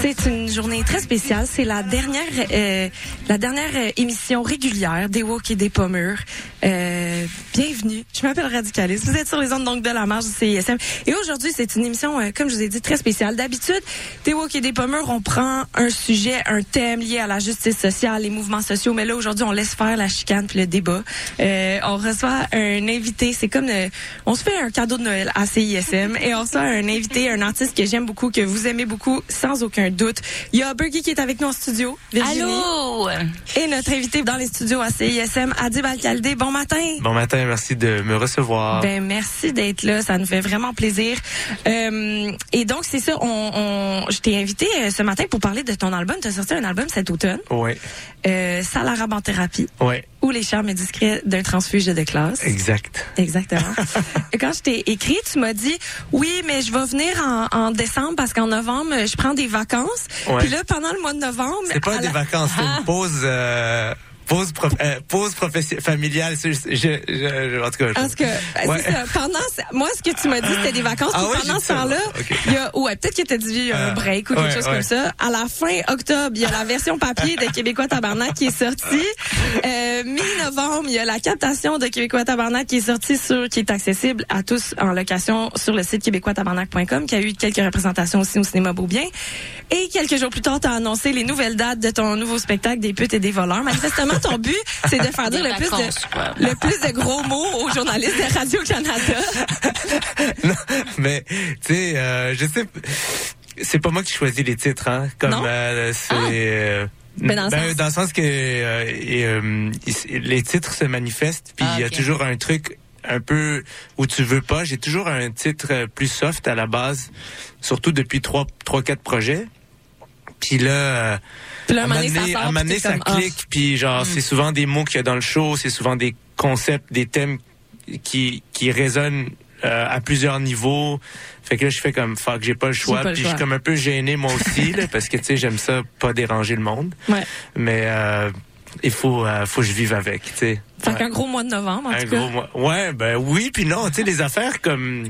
C'est une journée très spéciale. C'est la dernière, euh, la dernière euh, émission régulière des Walk et des Pommures. Bienvenue. Je m'appelle Radicaliste. Vous êtes sur les ondes donc de la marge du CISM. Et aujourd'hui, c'est une émission, euh, comme je vous ai dit, très spéciale. D'habitude, des Walk et des Pommures, on prend un sujet, un thème lié à la justice sociale, les mouvements sociaux. Mais là, aujourd'hui, on laisse faire la chicane puis le débat. Euh, on reçoit un invité. C'est comme, euh, on se fait un cadeau de Noël à CISM et on reçoit un invité, un artiste que j'aime beaucoup, que vous aimez beaucoup, sans aucun doute. Il y a Bergie qui est avec nous en studio. Virginie. Allô? Et notre invité dans les studios à CISM, Adib Alcaldé. Bon matin. Bon matin, merci de me recevoir. Ben merci d'être là, ça nous fait vraiment plaisir. Euh, et donc c'est ça, on, on je t'ai invité euh, ce matin pour parler de ton album. Tu as sorti un album cet automne, ouais, euh, Salarabe en thérapie ouais, ou les charmes discrets d'un transfuge de classe. exact. Exactement. Quand je t'ai écrit, tu m'as dit oui, mais je vais venir en, en décembre parce qu'en novembre je prends des vacances. Ouais. Puis là pendant le mois de novembre, C'est pas des la- vacances, c'est une pause, euh, pause, prof- euh, pause familiale. Je, je, je- en tout cas, Parce que Ouais. c'est ça. pendant moi ce que tu m'as dit c'était des vacances Ah pendant ce temps-là il y a ouais peut-être que t'as dit un Euh, break ou quelque ouais, chose comme ça à la fin octobre il y a la version papier de Québécois Tabarnak qui est sortie euh, mi-novembre il y a la captation de Québécois Tabarnak qui est sortie sur qui est accessible à tous en location sur le site québécoistabarnak.com qui a eu quelques représentations aussi au cinéma Beaubien et quelques jours plus tard t'as annoncé les nouvelles dates de ton nouveau spectacle des putes et des voleurs manifestement ton but c'est de faire dire le plus de quoi. le plus de gros mots aux journalistes de Radio-Canada. Non, mais tu sais, euh, je sais, c'est pas moi qui choisis les titres, hein. Comme Non? euh, c'est. Ah. euh, Ben, dans le sens- dans le sens que euh, et, euh, les titres se manifestent, puis Ah, il y a toujours un truc un peu où tu veux pas. J'ai toujours un titre euh, plus soft à la base, surtout depuis trois, trois, quatre projets. Puis là, euh, Puis là, un à un moment donné, ça à un sort, moment puis donné, t'es ça comme, ah. clique, puis genre, c'est souvent des mots qu'il y a dans le show, c'est souvent des concepts, des thèmes qui, qui résonnent euh, à plusieurs niveaux. Fait que là, je fais comme, fuck, j'ai pas le choix. pas le Puis je suis comme un peu gêné, moi aussi, là, parce que, tu sais, j'aime ça, pas déranger le monde. Ouais. Mais euh, il faut, euh, faut que je vive avec, tu sais. Fait Ouais. qu'un gros mois de novembre, en Un tout cas. gros mois. Ouais, ben oui, puis non, tu sais, les affaires comme...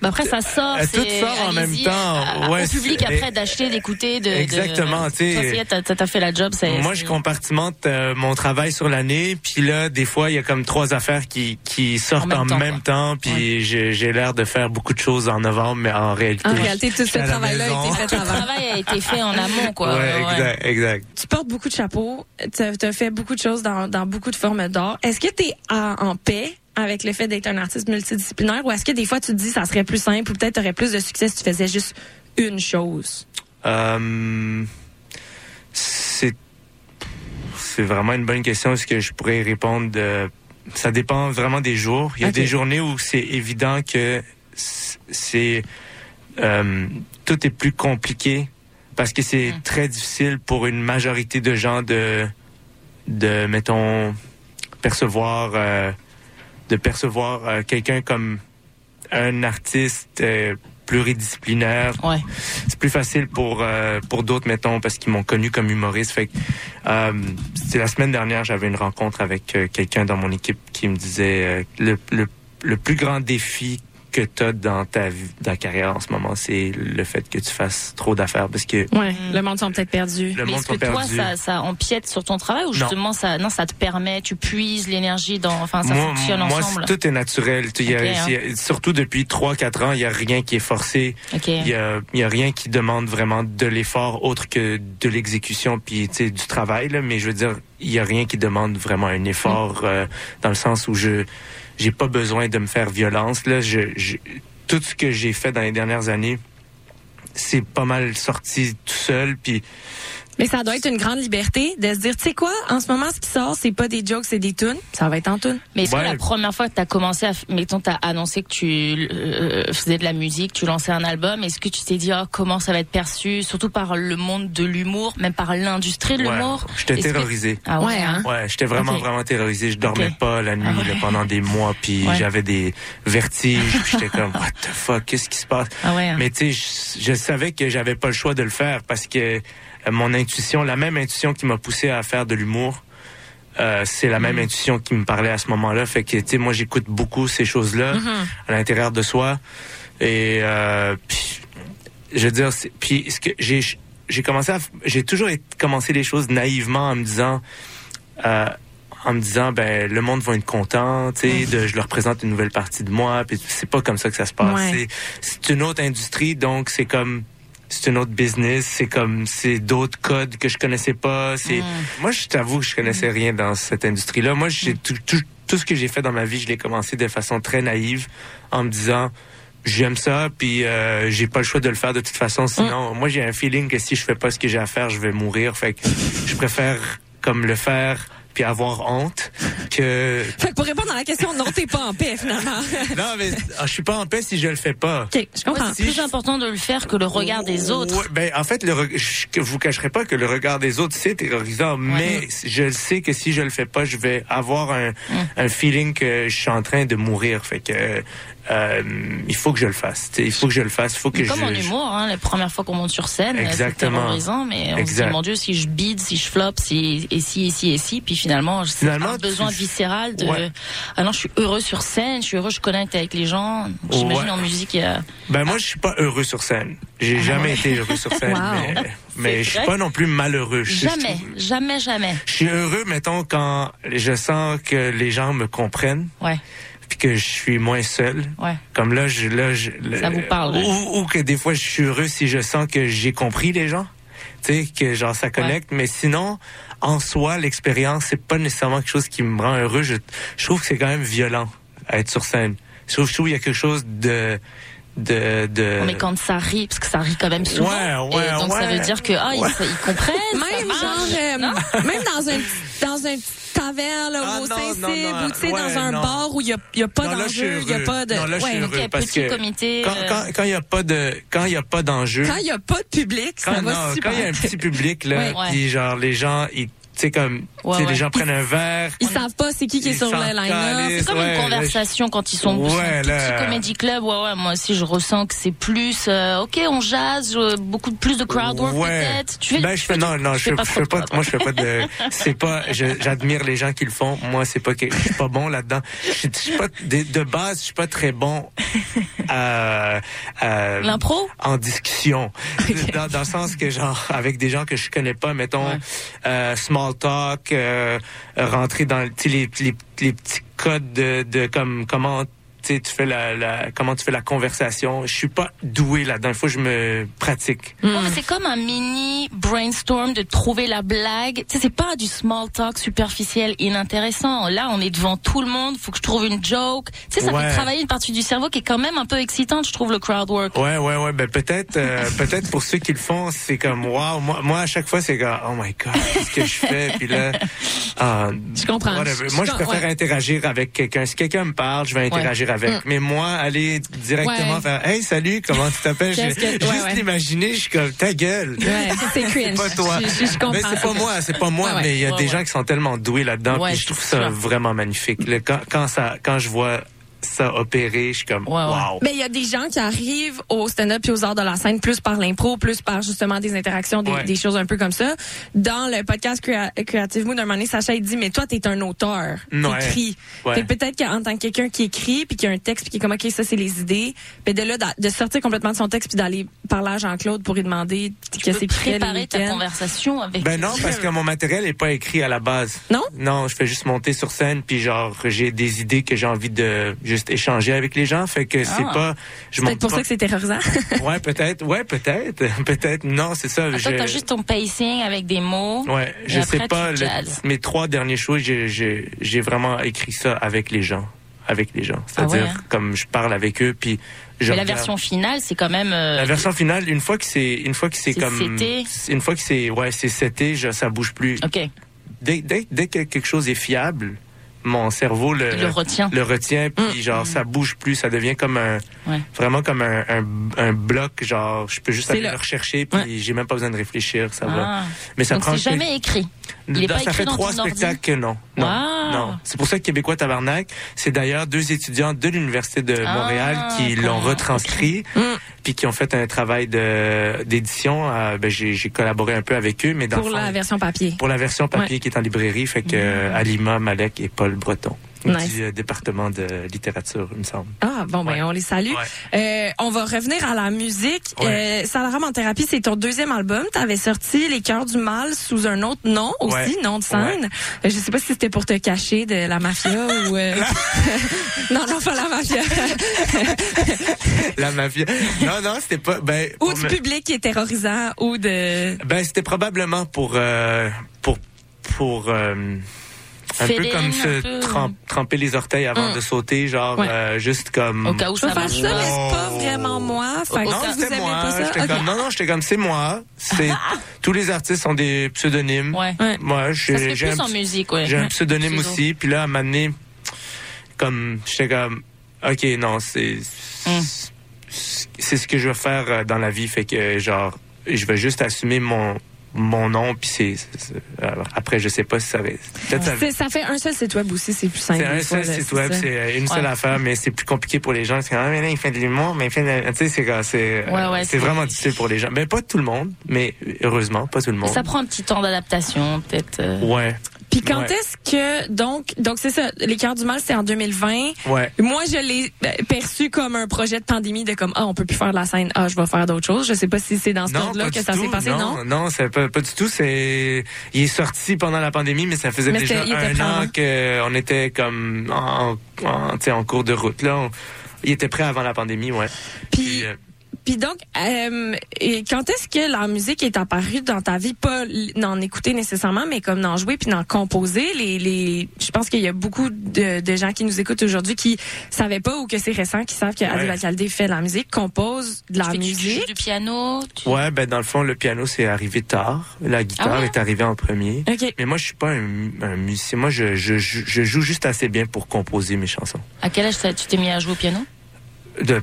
Ben après, ça sort. Euh, tout sort en même temps. à- Ouais, au public après d'acheter, d'écouter, de. Exactement, tu sais. Ça, t'as fait la job. c'est- Moi, je compartimente euh, mon travail sur l'année, puis là, des fois, il y a comme trois affaires qui, qui sortent même en temps, même quoi. temps, puis j'ai j'ai l'air de faire beaucoup de choses en novembre, mais en réalité... En réalité, tout ce travail-là a été fait Tout le avant. travail a été fait en amont, quoi. Ouais, Ouais. exact, exact. Tu portes beaucoup de chapeaux, tu as fait beaucoup de choses dans, dans beaucoup de formes d'art. Est-ce que tu es en paix avec le fait d'être un artiste multidisciplinaire ou est-ce que des fois tu te dis ça serait plus simple ou peut-être tu aurais plus de succès si tu faisais juste une chose? Euh, c'est c'est vraiment une bonne question. Est-ce que je pourrais répondre de... Ça dépend vraiment des jours. Il y a des journées où c'est évident que c'est euh, tout est plus compliqué parce que c'est Mm. très difficile pour une majorité de gens de de mettons percevoir euh, de percevoir euh, quelqu'un comme un artiste euh, pluridisciplinaire Ouais. c'est plus facile pour euh, pour d'autres mettons parce qu'ils m'ont connu comme humoriste fait que, euh, la semaine dernière j'avais une rencontre avec euh, quelqu'un dans mon équipe qui me disait euh, le, le le plus grand défi que tu as dans ta vie, dans ta carrière en ce moment, c'est le fait que tu fasses trop d'affaires parce que Ouais, le monde sont peut-être perdus. le Mais monde est-ce que toi, ça, ça empiète sur ton travail ou justement ça, non, ça te permet, tu puises l'énergie dans, enfin, ça moi, fonctionne moi, ensemble? tout est naturel. Tu- il y a- hein. il y a- surtout depuis 3-4 ans, il y a rien qui est forcé. Ok. Il y a, il y a rien qui demande vraiment de l'effort autre que de l'exécution puis tu sais, du travail là. Mais je veux dire, il y a rien qui demande vraiment un effort euh, dans le sens où je j'ai pas besoin de me faire violence là. Je, je- tout ce que j'ai fait dans les dernières années, c'est pas mal sorti tout seul puis Mais ça doit être une grande liberté de se dire, tu sais quoi, en ce moment, ce qui sort, c'est pas des jokes, c'est des tunes. Ça va être en tunes. Mais est-ce Ouais. que la première fois que tu as commencé à, mettons, t'as annoncé que tu euh, faisais de la musique, tu lançais un album, est-ce que tu t'es dit, oh, comment ça va être perçu, surtout par le monde de l'humour, même par l'industrie de Ouais, l'humour? J'étais Est-ce que- terrorisé. Ah ouais, Ouais, hein? Ouais, j'étais vraiment, vraiment terrorisé. Je dormais pas la nuit Ah ouais. là, pendant des mois, puis Ouais. j'avais des vertiges. puis j'étais comme, what the fuck, qu'est-ce qui se passe? Ah ouais, hein? Mais tu sais, je, je savais que j'avais pas le choix de le faire parce que euh, mon intuition, la même intuition qui m'a poussé à faire de l'humour, euh, c'est la même intuition qui me parlait à ce moment-là. Fait que tu sais, moi j'écoute beaucoup ces choses-là Mm-hmm. à l'intérieur de soi. Et euh, puis, je veux dire, puis ce que j'ai j'ai commencé à, j'ai toujours commencé les choses naïvement en me disant. Euh, en me disant ben le monde va être content, tu sais, de je leur présente une nouvelle partie de moi, puis c'est pas comme ça que ça se passe. Ouais. C'est une autre industrie, donc c'est comme c'est une autre business, c'est comme c'est d'autres codes que je connaissais pas. C'est moi je t'avoue que je connaissais rien dans cette industrie-là. Moi j'ai tout, tout tout ce que j'ai fait dans ma vie, je l'ai commencé de façon très naïve en me disant j'aime ça puis euh, j'ai pas le choix de le faire de toute façon sinon moi j'ai un feeling que si je fais pas ce que j'ai à faire je vais mourir fait que je préfère comme le faire puis avoir honte que Fait que pour répondre à la question, non, t'es pas en paix, finalement. non mais ah, je suis pas en paix si je le fais pas OK, je comprends. C'est plus important de le faire que le regard des autres. Ouais, ben, en fait, le, reg- je vous cacherai pas que le regard des autres, c'est terrorisant, mais je sais que si je le fais pas, je vais avoir un, un feeling que je suis en train de mourir. Fait que, euh, il faut que je le fasse. Il faut que je le fasse. Il faut que Comme je, en humour, hein, les premières fois qu'on monte sur scène, c'est Exactement. terrorisant, mais on se Exact. dit, mon Dieu, si je bide, si je flop, si, et si, et si, et si, puis finalement, c'est Finalement, un besoin tu- viscéral de, Ouais. ah non, je suis heureux sur scène, je suis heureux, je connecte avec les gens. J'imagine Ouais. en musique, Ben moi, je suis pas heureux sur scène. J'ai jamais été heureux sur scène, Wow. mais, mais je suis pas non plus malheureux. Je jamais, jamais, jamais. Je suis heureux, mettons, quand je sens que les gens me comprennent, Ouais, puis que je suis moins seul. ouais. Comme là, je, là, je, le- Ça vous parle, ouais. Ou, ou que des fois, je suis heureux si je sens que j'ai compris les gens. Tu sais, que genre, ça connecte. Mais sinon, en soi, l'expérience, c'est pas nécessairement quelque chose qui me rend heureux. Je, je trouve que c'est quand même violent à être sur scène. Je trouve, je trouve qu'il y a quelque chose de, de, de... Mais quand ça rit, parce que ça rit quand même souvent. Ouais, ouais, et donc ça ouais. veut dire que, ah, ils, ils comprennent. ça Même genre, euh, même dans un, dans un taverne, là, Ah, au Saint-Cybe, ou tu sais, ouais, dans un non. bar où il y a, il y a pas d'enjeu, il y a pas de, Non, là, je suis ouais. heureux. Parce petit que comité, Quand, euh, quand, quand il y a pas de, quand il y a pas d'enjeu. Quand il y a pas de public, ça quand, va non, super. quand il y a un petit public, là, puis genre, les gens, ils, sais, comme, Ouais, tu sais, ouais. les gens prennent un verre. Ils savent pas c'est qui qui est sur le calissent. C'est comme Ouais, une là, conversation quand ils sont un petit comedy club. Ouais, ouais, moi aussi, je ressens que c'est plus, euh, ok, on jazz, euh, beaucoup plus de crowd work Ouais. peut-être. Tu fais, ben, je fais, non, non, je fais fais, pas je fais de pas, crowd moi, je fais pas de, c'est pas, j'admire les gens qui le font. Moi, c'est pas que, je suis pas bon là-dedans. Je, je suis pas, de, de base, je suis pas très bon à, à- L'impro? en discussion. Dans, dans le sens que, genre, avec des gens que je connais pas, mettons, Ouais. euh, small talk, euh, rentrer dans les petits codes de, de comme, comment, tu fais la, la, comment tu fais la conversation. Je suis pas doué là-dedans. Il faut que je me pratique. Ouais, c'est comme un mini brainstorm de trouver la blague. Tu sais, c'est pas du small talk superficiel, inintéressant. Là, on est devant tout le monde. Faut que je trouve une joke. Tu sais, ça Ouais. fait travailler une partie du cerveau qui est quand même un peu excitante, je trouve, le crowd work. Ouais, ouais, ouais. Ben peut-être, euh, peut-être pour ceux qui le font, c'est comme waouh. Moi, moi, à chaque fois, c'est comme oh my god, qu'est-ce que je fais? Puis là, ah, Je comprends. Je- Moi, je je- préfère ouais. interagir avec quelqu'un. Si quelqu'un me parle, je vais interagir avec. Mm. Mais moi, aller directement Ouais. faire Hey, salut, comment tu t'appelles? Juste ouais. l'imaginer, je suis comme ta gueule. C'est cringe. Pas toi. Je, je- je comprends. mais c'est pas moi, c'est pas moi, mais il y a des gens qui sont tellement doués là-dedans, je trouve ça vraiment magnifique. Quand, quand ça, quand je vois ça opérer, je suis comme Ouais, ouais. wow. Mais il y a des gens qui arrivent au stand-up et aux arts de la scène plus par l'impro, plus par justement des interactions, des, Ouais. des choses un peu comme ça. Dans le podcast Crea- Creative Mood, un moment donné, Sacha, il dit, mais toi, t'es un auteur. Ouais. T'écris. Ouais. Que peut-être qu'en tant que quelqu'un qui écrit, puis qui a un texte, puis qui est comme, OK, ça, c'est les idées, puis de là, de sortir complètement de son texte, puis d'aller parler à Jean-Claude pour lui demander Tu fait le préparer ta conversation avec. Ben non, parce que mon matériel est pas écrit à la base. Non? Non, je fais juste monter sur scène, puis genre j'ai des idées que j'ai envie de juste échanger avec les gens, fait que c'est Ah. pas. Je Peut-être monte pour pas- ça que c'est terrorisant. Ouais, peut-être. Ouais, peut-être. peut-être. Non, c'est ça. Ah, je- toi, juste ton pacing avec des mots. Ouais, je après, sais pas. le- mes trois derniers shows, j'ai- vraiment écrit ça avec les gens. avec les gens. C'est-à-dire, Ah ouais, hein? comme je parle avec eux, puis je Mais la regarde- version finale, c'est quand même. euh, La version finale, une fois que c'est, une fois que c'est C'est comme, seté? une fois que c'est, ouais, c'est seté, je, ça bouge plus. Ok, Dès, dès, dès que quelque chose est fiable, mon cerveau le, retient. le retient, puis genre, ça bouge plus, ça devient comme un, Ouais. vraiment comme un, un, un bloc, genre, je peux juste aller le rechercher, puis j'ai même pas besoin de réfléchir, ça va. Ah. Mais ça Donc prend c'est jamais écrit. Il est Dans- pas ça fait trois spectacles que non. Non. Ah. non. C'est pour ça que Québécois Tabarnak, c'est d'ailleurs deux étudiants de l'Université de Ah, Montréal qui l'ont retranscrit, Mm. puis qui ont fait un travail d'édition. Euh, ben, j'ai collaboré un peu avec eux, mais dans Pour fond, la version papier. pour la version papier qui est en librairie, fait que euh, Alima, Malek et Paul Breton Nice. du euh, département de littérature, il me semble. Ah, bon, ben, Ouais. on les salue. Euh, on va revenir à la musique. Ouais. Euh, Salaram en thérapie, c'est ton deuxième album. Tu avais sorti Les Cœurs du Mal sous un autre nom aussi, Ouais. nom de scène. Euh, je sais pas si c'était pour te cacher de la mafia ou... euh, non, non, pas la mafia. La mafia. Non, non, c'était pas. Ben, ou du me- public qui est terrorisant ou de... Ben, c'était probablement pour euh, pour pour euh, un peu comme un se peu. trem- tremper les orteils avant Mm. de sauter, genre Ouais. euh, juste comme. Au cas où ça ça, mais pas. c'est pas vraiment moi. Fait que Non, c'était moi. pas ça... J'étais ok. comme non, non, j'étais comme c'est moi. C'est tous les artistes ont des pseudonymes. Ouais. Ouais. Moi, j'ai un, en musique, ouais. j'ai un pseudonyme Pseudo. aussi. Puis là, à un moment donné, comme j'étais comme ok, non, c'est Mm. c'est ce que je veux faire euh, dans la vie, fait que genre je vais juste assumer mon mon nom puis c'est alors, après je sais pas si ça va peut-être ça Ça fait un seul site web aussi, c'est plus simple. c'est un fois, seul site web, c'est euh, une seule affaire, mais c'est plus compliqué pour les gens. C'est ah, mais là, il fait de l'humour, mais il fait de... Tu sais, c'est c'est Ouais, ouais, c'est vraiment difficile pour les gens. Mais pas tout le monde, mais heureusement, pas tout le monde. Ça prend un petit temps d'adaptation, peut-être. euh. Ouais, Puis quand Ouais. est-ce que donc donc c'est ça les cœurs du mal c'est en 2020. ouais. Moi je l'ai euh, perçu comme un projet de pandémie de comme ah on peut plus faire de la scène ah je vais faire d'autres choses. Je sais pas si c'est dans ce pas que ça s'est passé non. non, non, c'est pas, pas du tout. C'est, il est sorti pendant la pandémie, mais ça faisait Mais déjà un an qu'on était comme en, en, tu sais, en cours de route là. On- il était prêt avant la pandémie, ouais. Puis euh, puis donc euh, et quand est-ce que la musique est apparue dans ta vie? Pas d'en écouter nécessairement mais comme d'en jouer puis d'en composer les les je pense qu'il y a beaucoup de, de gens qui nous écoutent aujourd'hui qui savaient pas ou que c'est récent qui savent que Adi Ouais. Fait de la musique compose de la Tu fais musique. joues du piano. tu- ouais, ben dans le fond, le piano c'est arrivé tard. La guitare Ah ouais? est arrivée en premier. OK. Mais moi, je suis pas un, un musicien. Moi, je, je, je, je joue juste assez bien pour composer mes chansons. À quel âge tu t'es mis à jouer au piano? De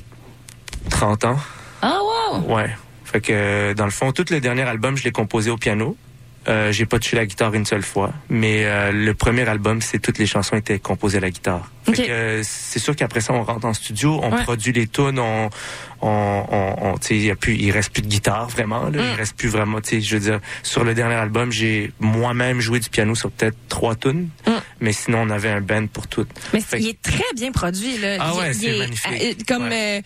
30 ans, Ah, wow ouais. Fait que, euh, dans le fond, tout le dernier album, je l'ai composé au piano. Euh, j'ai pas touché la guitare une seule fois, mais euh, le premier album, c'est toutes les chansons étaient composées à la guitare. Fait Ok. que, euh, c'est sûr qu'après ça, on rentre en studio, on Ouais. produit les tunes, on, on, on, on tu sais, il y a plus, il reste plus de guitare vraiment. Là, Mm. Il reste plus vraiment, tu sais, je veux dire, sur le dernier album, j'ai moi-même joué du piano sur peut-être trois tunes, Mm. mais sinon on avait un band pour toutes. Mais Fait il est très bien produit là. Ah Il- ouais, c'est est, magnifique. euh, comme euh, mu-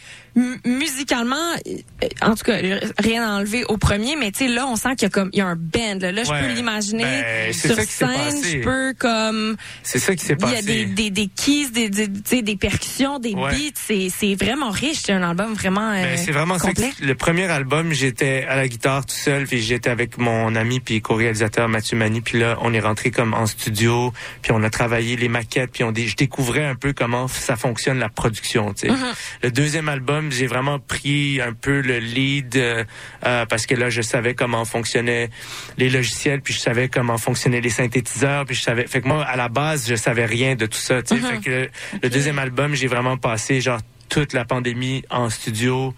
musicalement, euh, en tout cas, rien à enlever au premier, mais tu sais là, on sent qu'il y a comme il y a un band. Là, Là, je peux l'imaginer Ben, sur ça scène. passé. Je peux comme C'est ça qui s'est il y passé. a des des des keys, des des, des percussions, des Ouais. beats. C'est c'est vraiment riche. C'est un album vraiment euh, Ben, c'est vraiment ça. complet. que- Le premier album, j'étais à la guitare tout seul, puis j'étais avec mon ami puis co-réalisateur Mathieu Mani, puis là, on est rentré comme en studio, puis on a travaillé les maquettes, puis on je découvrais un peu comment ça fonctionne la production. tu sais. Mm-hmm. Le deuxième album, j'ai vraiment pris un peu le lead euh, euh, parce que là, je savais comment fonctionnaient les logiciels, puis je savais comment fonctionnaient les synthétiseurs, puis je savais. Fait que moi, à la base, je savais rien de tout ça. tu sais. Mm-hmm. Fait que le, le deuxième album, j'ai vraiment passé genre toute la pandémie en studio,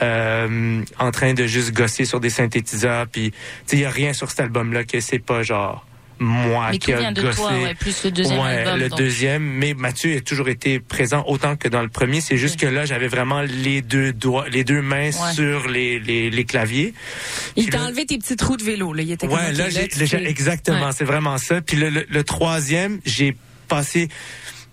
euh, en train de juste gosser sur des synthétiseurs. Puis, tu sais, il y a rien sur cet album-là que c'est pas genre moi Mais qui a vient de gossé. toi, ouais, plus le deuxième Ouais, album. le donc. deuxième, mais Mathieu a toujours été présent autant que dans le premier. C'est juste que là, j'avais vraiment les deux doigts, les deux mains Ouais. sur les, les, les claviers. Il t'a là- enlevé tes petits trous de vélo. Là, il était comme, Ouais, là, là, j'ai- fais- exactement, Ouais. c'est vraiment ça. Puis le, le, le troisième, j'ai passé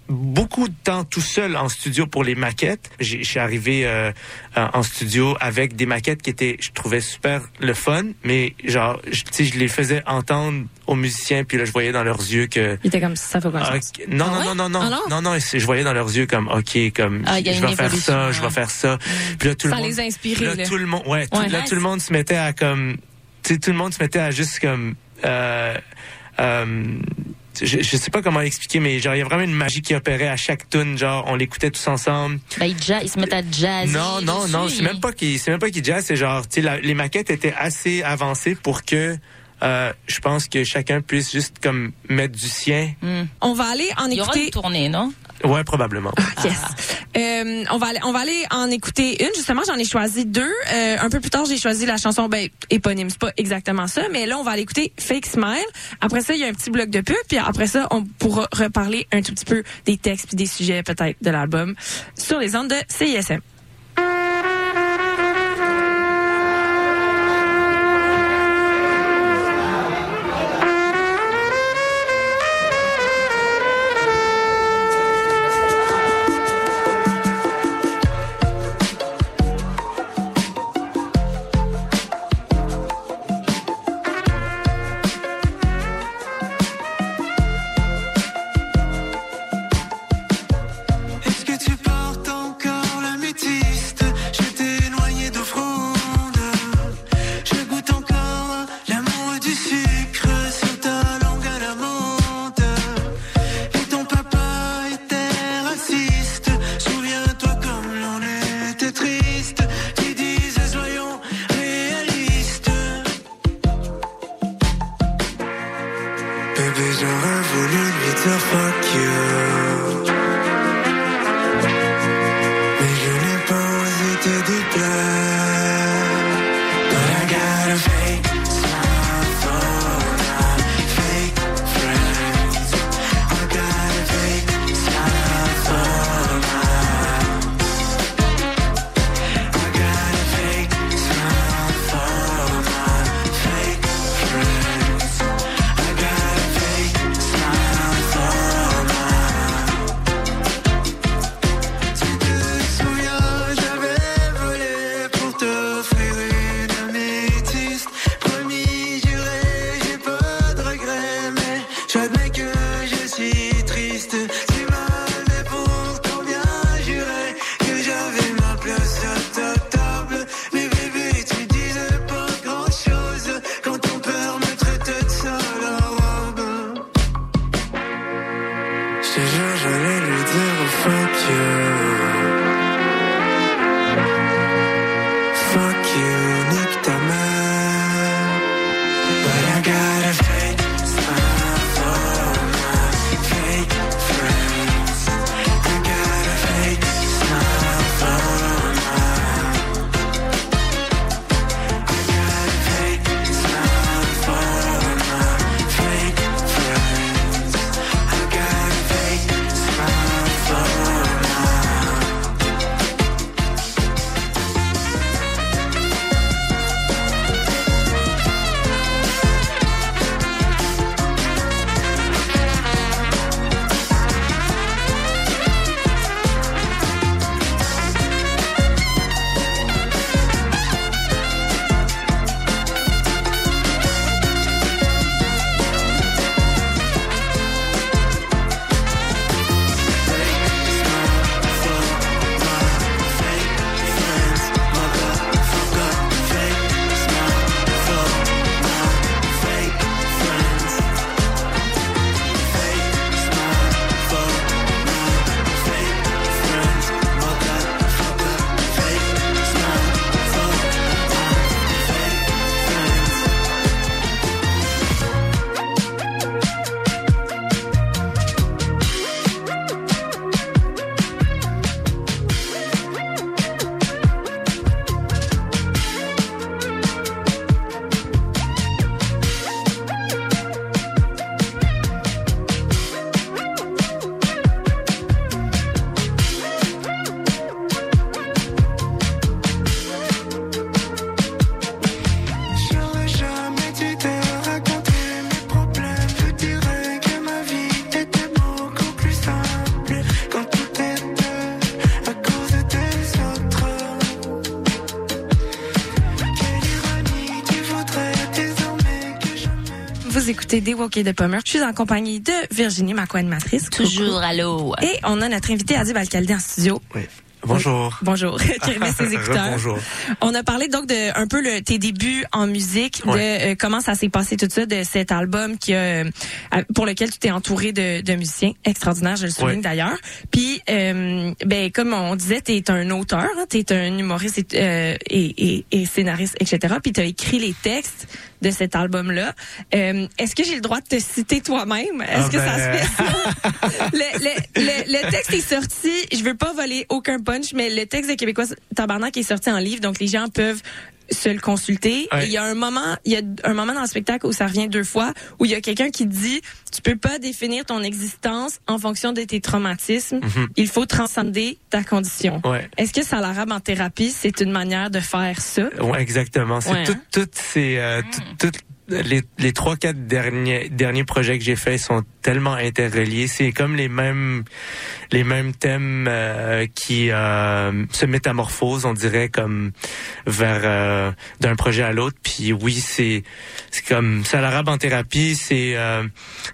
beaucoup de temps tout seul en studio pour les maquettes. J'ai- Je suis arrivé euh, en studio avec des maquettes qui étaient, je trouvais super le fun, mais genre, je- tu sais, je les faisais entendre aux musiciens, puis là, je voyais dans leurs yeux que Il était comme ça fait quoi ah, ok. Non, Ah non, ouais? non, non, non, Ah non? non, non, c'est- je voyais dans leurs yeux comme, ok, comme, Ah, je vais faire ça, je vais faire ça. Puis là, tout Ça le monde, les a inspirés. là, là. tout le monde, ouais, tout, Ouais. là, tout le monde se mettait à comme, tu sais, tout le monde se mettait à juste comme, euh, euh, je, je sais pas comment l'expliquer, mais genre il y a vraiment une magie qui opérait à chaque tune. Genre on l'écoutait tous ensemble. Bah, ils, ja- ils se mettent à jazz. Non, non, non, c'est même pas qu'il, c'est même pas qu'il jazz, c'est genre, tu sais, les maquettes étaient assez avancées pour que, euh, je pense que chacun puisse juste comme mettre du sien. On va aller en Il y aura écouter. une tournée, non? Ouais, probablement. Yes. Euh, on va aller, on va aller en écouter une. Justement, j'en ai choisi deux. Euh, un peu plus tard, j'ai choisi la chanson ben éponyme. C'est pas exactement ça, mais là, on va aller écouter Fake Smile. Après ça, il y a un petit bloc de pub, puis après ça, on pourra reparler un tout petit peu des textes puis des sujets peut-être de l'album sur les ondes de CISM. Écoutez Des Walk et de Pommer. Je suis en compagnie de Virginie, ma co-animatrice. Toujours, allô. Et on a notre invité Adib Alcaldi en studio. Oui. Bonjour. Bonjour, qui remet ses écouteurs. Bonjour. On a parlé donc de un peu le, tes débuts en musique, de euh, comment ça s'est passé tout ça, de cet album qui a, euh, pour lequel tu t'es entouré de, de musiciens extraordinaires, je le souligne Ouais. d'ailleurs. Puis, euh, ben comme on disait, tu es un auteur, hein, tu es un humoriste et, euh, et, et, et scénariste, etc. Puis tu as écrit les textes de cet album-là. Euh, Est-ce que j'ai le droit de te citer toi-même? Est-ce Ah que ça se ben. fait ça? le, le, le, le texte est sorti, je veux pas voler aucun punch, mais le texte de Québécois Tabarnak est sorti en livre, donc les gens peuvent se le consulter. Ouais. Et il y a un moment, il y a un moment dans le spectacle où ça revient deux fois, où il y a quelqu'un qui dit, tu peux pas définir ton existence en fonction de tes traumatismes. Mhm. Il faut transcender ta condition. Ouais. Est-ce que ça l'arabe en thérapie, c'est une manière de faire ça? Ouais, exactement. C'est Ouais, tout- hein? toutes ces, euh, tout- toutes les, les trois quatre derniers derniers projets que j'ai faits sont tellement interreliés. C'est comme les mêmes les mêmes thèmes euh, qui euh, se métamorphosent, on dirait comme vers euh, d'un projet à l'autre. Puis oui, c'est c'est comme ça l'arabe en thérapie. C'est euh,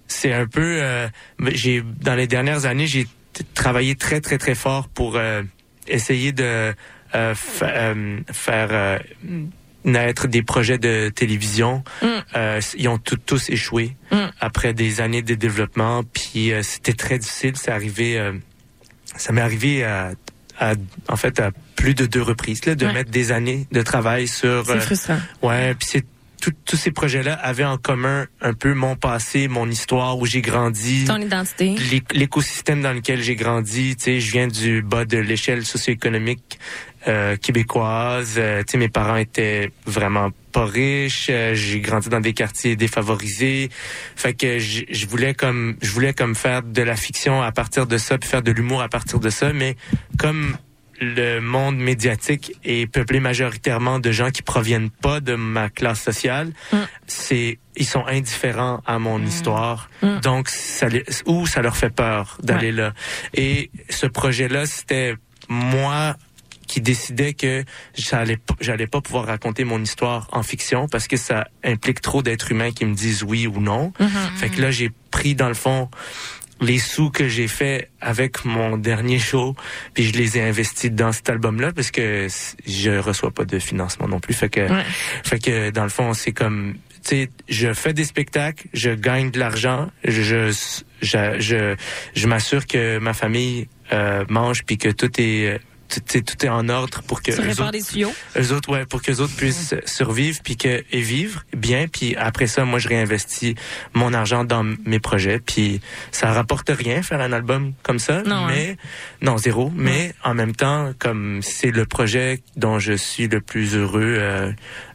c'est un peu euh, j'ai dans les dernières années j'ai travaillé très très très fort pour euh, essayer de fa- faire euh, naître des projets de télévision. Mm. Euh, ils ont tout- tous échoué Mm. après des années de développement. Puis euh, c'était très difficile. C'est arrivé, euh, ça m'est arrivé à, à- en fait à plus de deux reprises là, de Ouais. mettre des années de travail sur. C'est euh, frustrant. ouais, puis c'est tous ces projets-là avaient en commun un peu mon passé, mon histoire où j'ai grandi Ton identité. l'é- l'écosystème dans lequel j'ai grandi, tu sais, je viens du bas de l'échelle socio-économique euh, québécoise. Euh, tu sais, mes parents étaient vraiment pas riches. Euh, j'ai grandi dans des quartiers défavorisés. Fait que je voulais comme je voulais comme faire de la fiction à partir de ça, puis faire de l'humour à partir de ça, mais comme le monde médiatique est peuplé majoritairement de gens qui proviennent pas de ma classe sociale, Mm. c'est ils sont indifférents à mon histoire. Mm. Donc ça ou ça leur fait peur d'aller là. Et ce projet-là, c'était moi qui décidais que j'allais j'allais pas pouvoir raconter mon histoire en fiction parce que ça implique trop d'êtres humains qui me disent oui ou non. Mm-hmm. Fait que là j'ai pris dans le fond les sous que j'ai fait avec mon dernier show, puis je les ai investis dans cet album-là parce que je reçois pas de financement non plus. Fait que, Ouais. fait que dans le fond, c'est comme, tu sais, je fais des spectacles, je gagne de l'argent, je, je, je, je, je m'assure que ma famille euh, mange puis que tout est, tout, tu sais, tout est en ordre pour que répares autres, des tuyaux? eux autres, ouais, pour que les autres puissent survivre puis que et vivre bien. Puis après ça, moi, je réinvestis mon argent dans mes projets. Puis ça rapporte rien faire un album comme ça, Non, hein. mais non zéro. Mais en même temps, comme c'est le projet dont je suis le plus heureux, euh,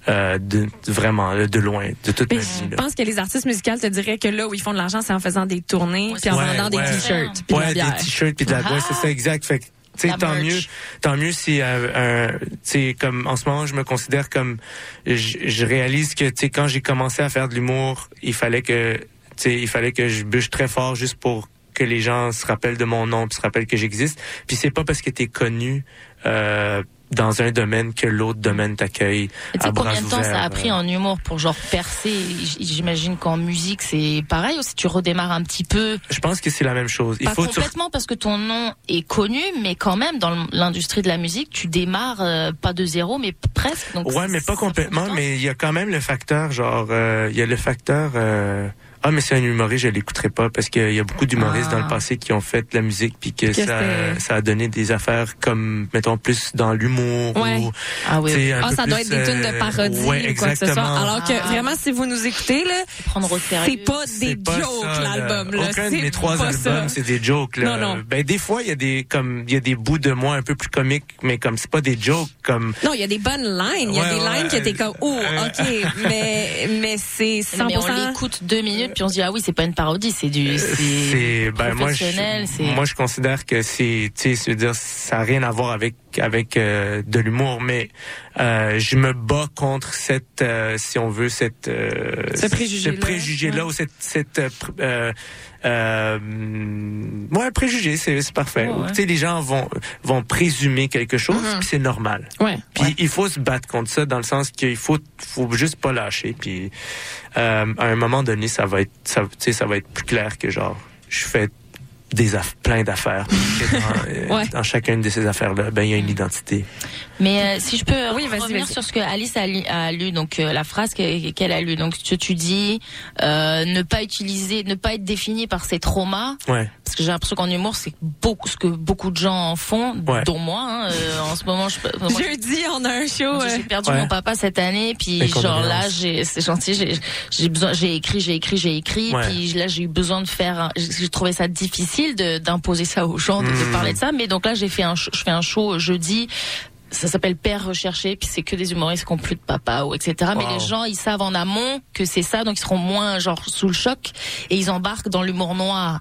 euh, de vraiment de loin, de toute Mais ma vie. je pense que les artistes musicaux te diraient que là où ils font de l'argent, c'est en faisant des tournées puis en ouais, vendant des ouais. t-shirts puis de la ouais, bière. des t-shirts puis de la Ah. ouais, c'est ça exact. Fait que, tu sais, La tant merch. mieux, tant mieux si euh, sais, comme en ce moment, je me considère comme, je, réalise que, tu quand j'ai commencé à faire de l'humour, il fallait que, tu il fallait que je bûche très fort juste pour que les gens se rappellent de mon nom, puis se rappellent que j'existe. Puis c'est pas parce que t'es connu euh, dans un domaine que l'autre domaine t'accueille Et tu sais combien de temps ça a pris euh. en humour pour genre percer? J'imagine qu'en musique c'est pareil aussi. Tu redémarres un petit peu, Je pense que c'est la même chose. Il pas faut complètement parce que ton nom est connu, mais quand même dans l'industrie de la musique, tu démarres euh, pas de zéro, mais presque. Donc Ouais, mais pas complètement, mais il y a quand même le facteur, genre, euh, il y a le facteur, euh, ah, mais c'est un humoriste, je l'écouterai pas, parce qu'il y a beaucoup d'humoristes Ah. dans le passé qui ont fait de la musique, puis que, Que ça, a donné des affaires comme, mettons, plus dans l'humour. Ouais. ou, Ah oui, Ah, ça doit être des tunes de euh, parodie ouais, ou quoi que ce soit. Alors que Ah. vraiment, si vous nous écoutez, là, prendre au sérieux. c'est pas des C'est pas jokes, l'album, là. Aucun de C'est mes trois albums, c'est des jokes, là. Non, non. Ben, des fois, il y a des, comme, il y a des bouts de moi un peu plus comiques, mais comme c'est pas des jokes, comme, Non, il y a des bonnes lines. Il y a Ouais, des ouais, lines qui étaient comme, oh, euh, OK, mais, mais c'est 100%. Mais on l'écoute deux minutes puis on se dit ah oui c'est pas une parodie c'est du c'est c'est ben moi je professionnel, c'est- moi je considère que c'est tu sais dire ça a rien à voir avec avec euh, de l'humour mais euh, je me bats contre cette euh, si on veut cette euh, Ce préjugé-là. préjugé là ou cette cette euh, euh, euh, ouais préjugé c'est c'est parfait Ouais, ouais. tu sais les gens vont vont présumer quelque chose Mhm. puis c'est normal Ouais. puis il faut se battre contre ça dans le sens qu'il faut faut juste pas lâcher. Puis euh, à un moment donné, ça va être ça, tu sais, ça va être plus clair que genre je fais des aff- plein d'affaires. Dans, euh, Ouais. dans chacune de ces affaires-là, ben il y a une identité. Mais euh, si je peux Oui, revenir vas-y. sur ce que Alice a lu, a lu, donc euh, la phrase que- qu'elle a lue. Donc tu, tu dis euh, ne pas utiliser, ne pas être défini par ses traumas, Ouais. Parce que j'ai l'impression qu'en humour c'est beaucoup ce que beaucoup de gens en font, Ouais. dont moi. hein. Euh, en ce moment, je, moi, je- Jeudi, on a un show. euh, j'ai perdu Ouais. mon papa cette année, puis genre là, j'ai, c'est gentil, j'ai, j'ai besoin, j'ai écrit, j'ai écrit, j'ai écrit, Ouais. puis là j'ai eu besoin de faire, j'ai trouvé ça difficile de, d'imposer ça aux gens, de, de Mhm. parler de ça, mais donc là j'ai fait un, je fais un show jeudi. Ça s'appelle Père recherché, puis c'est que des humoristes qui ont plus de papa ou etc. Mais Wow. les gens, ils savent en amont que c'est ça, donc ils seront moins genre sous le choc et ils embarquent dans l'humour noir.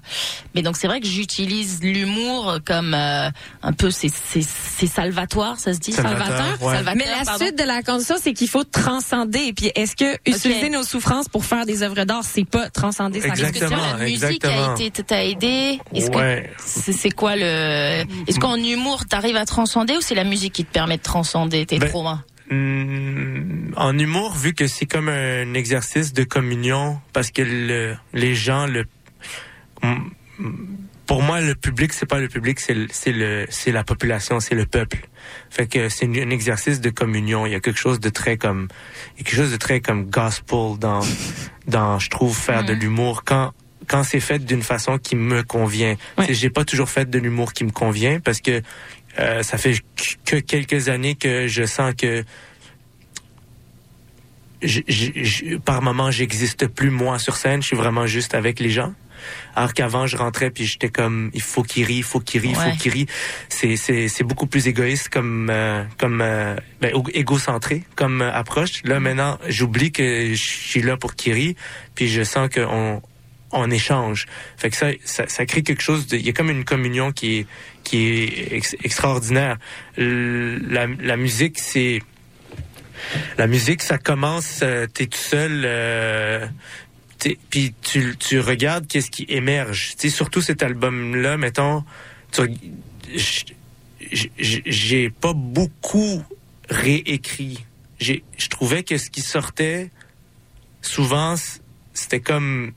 Mais donc c'est vrai que j'utilise l'humour comme euh, un peu c'est c'est c'est salvatoire, ça se dit? Salvateur, salvateur? ouais. Salvateur, Mais la pardon. suite de la condition, c'est qu'il faut transcender. Puis est-ce que utiliser nos souffrances pour faire des œuvres d'art, c'est pas transcender sa Est-ce que Exactement, la musique exactement. a été t'a aidé? Est-ce Ouais. que c'est c'est quoi le Est-ce qu'en humour t'arrives à transcender ou c'est la musique qui te permet de transcender tes Ben, traumas? Hum, en humour, vu que c'est comme un exercice de communion, parce que le- les gens, le, hum, pour moi, le public, c'est pas le public, c'est le, la population, c'est le peuple. Fait que c'est un exercice de communion. Il y a quelque chose de très comme, il y a quelque chose de très comme gospel dans, dans, je trouve, faire de l'humour quand quand c'est fait d'une façon qui me convient. J'ai pas toujours fait de l'humour qui me convient parce que euh, ça fait que quelques années que je sens que je- je- je- par moment j'existe plus moi sur scène, je suis vraiment juste avec les gens. Alors qu'avant je rentrais puis j'étais comme il faut qu'il rit, il faut qu'il rit, il Ouais. faut qu'il rit. C'est c'est c'est beaucoup plus égoïste comme euh, comme euh, ben, égo- égocentré comme approche. Là maintenant, j'oublie que je suis là pour qu'il rit puis je sens que on échange. Fait que ça, ça, ça crée quelque chose. Il y a comme une communion qui est qui est ex- extraordinaire. La, la musique, c'est la musique, ça commence. Euh, T'es tout seul. Euh, puis tu, tu regardes qu'est-ce qui émerge. Sais, surtout cet album-là, mettons. J'ai pas beaucoup réécrit. Je trouvais que ce qui sortait souvent, c'était comme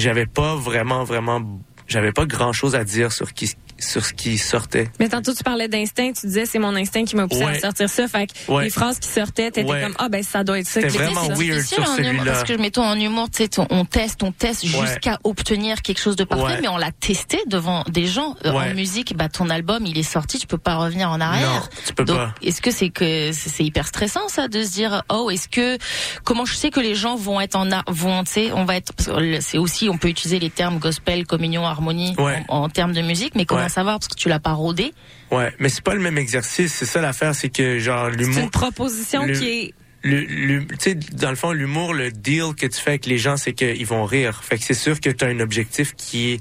j'avais pas vraiment, vraiment, j'avais pas grand chose à dire sur qui, sur ce qui sortait. Mais tantôt, tu parlais d'instinct. Tu disais, c'est mon instinct qui m'a poussé Ouais. à sortir ça. Fait que Ouais. les phrases qui sortaient, t'étais Ouais. comme, ah, ben, ça doit être ça. C'était vraiment C'est weird sur en humour, celui-là. Parce que mettons en humour, tu sais, on- teste, on teste Ouais. jusqu'à obtenir quelque chose de parfait, Ouais. mais on l'a testé devant des gens. Euh, Ouais. En musique, bah ton album, il est sorti, tu peux pas revenir en arrière. Non, tu peux Donc, pas. est-ce que c'est que c'est hyper stressant ça de se dire oh est-ce que comment je sais que les gens vont être en ar- vont tu sais on va être c'est aussi on peut utiliser les termes gospel communion harmonie Ouais. en, en termes de musique mais comment Ouais. Savoir parce que tu l'as pas rodé Ouais, mais c'est pas le même exercice. C'est ça l'affaire, c'est que genre C'est l'humour. une proposition le- qui est. le, le- tu sais, dans le fond, l'humour, le deal que tu fais avec les gens, c'est qu'ils vont rire. Fait que c'est sûr que tu as un objectif qui est,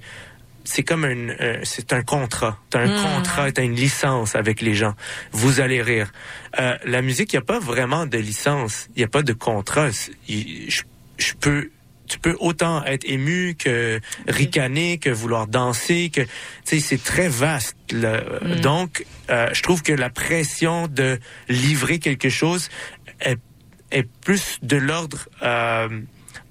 c'est comme un, euh, c'est un contrat. T'as un Mm. contrat, t'as une licence avec les gens. Vous allez rire. Euh, la musique, il y a pas vraiment de licence. Il y a pas de contrat. C'est- je peux, tu peux autant être ému que ricaner, que vouloir danser, que, tu sais, c'est très vaste. là. Mm. Donc, euh, je trouve que la pression de livrer quelque chose est, est plus de l'ordre euh,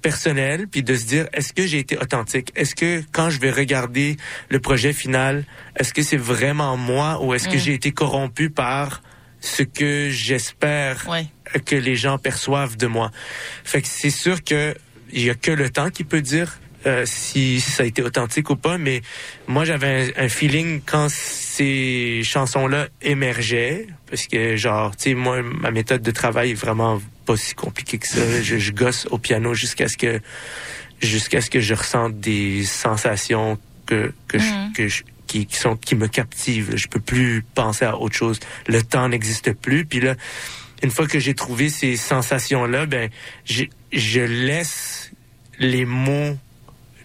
personnel, puis de se dire, est-ce que j'ai été authentique? Est-ce que quand je vais regarder le projet final, est-ce que c'est vraiment moi ou est-ce que Mm. j'ai été corrompu par ce que j'espère ouais que les gens perçoivent de moi? Fait que c'est sûr que il y a que le temps qui peut dire euh, si ça a été authentique ou pas, mais moi j'avais un, un feeling quand ces chansons-là émergeaient, parce que genre, tu sais, moi ma méthode de travail est vraiment pas si compliquée que ça. Je, je gosse au piano jusqu'à ce que jusqu'à ce que je ressente des sensations que que, je- Mhm. que je- qui, qui sont qui me captivent. Je peux plus penser à autre chose. Le temps n'existe plus. Puis là, une fois que j'ai trouvé ces sensations-là, ben, j'ai- je laisse les mots,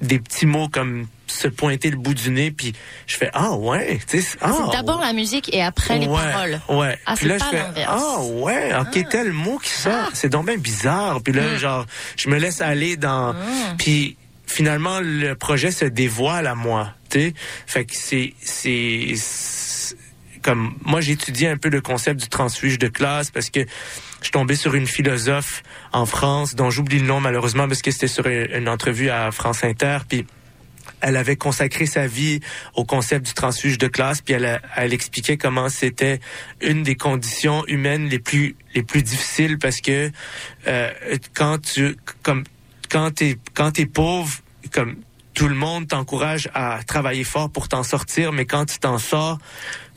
des petits mots comme se pointer le bout du nez, puis je fais ah ouais, tu sais, ah, c'est d'abord la musique et après les ouais, paroles Ouais. Ah, puis là, pas je fais ah ouais, ok, tel mot qui sort, c'est donc bien bizarre. Puis là, Mm. genre, je me laisse aller dans, Mm. puis finalement le projet se dévoile à moi, tu sais. Fait que c'est c'est- comme moi étudié un peu le concept du transfuge de classe parce que je suis sur une philosophe en France dont j'oublie le nom malheureusement parce que c'était sur une, entrevue à France Inter puis elle avait consacré sa vie au concept du transfuge de classe, puis elle, elle expliquait comment c'était une des conditions humaines les plus les plus difficiles parce que euh, quand tu comme quand t'es quand t'es pauvre comme tout le monde t'encourage à travailler fort pour t'en sortir, mais quand tu t'en sors,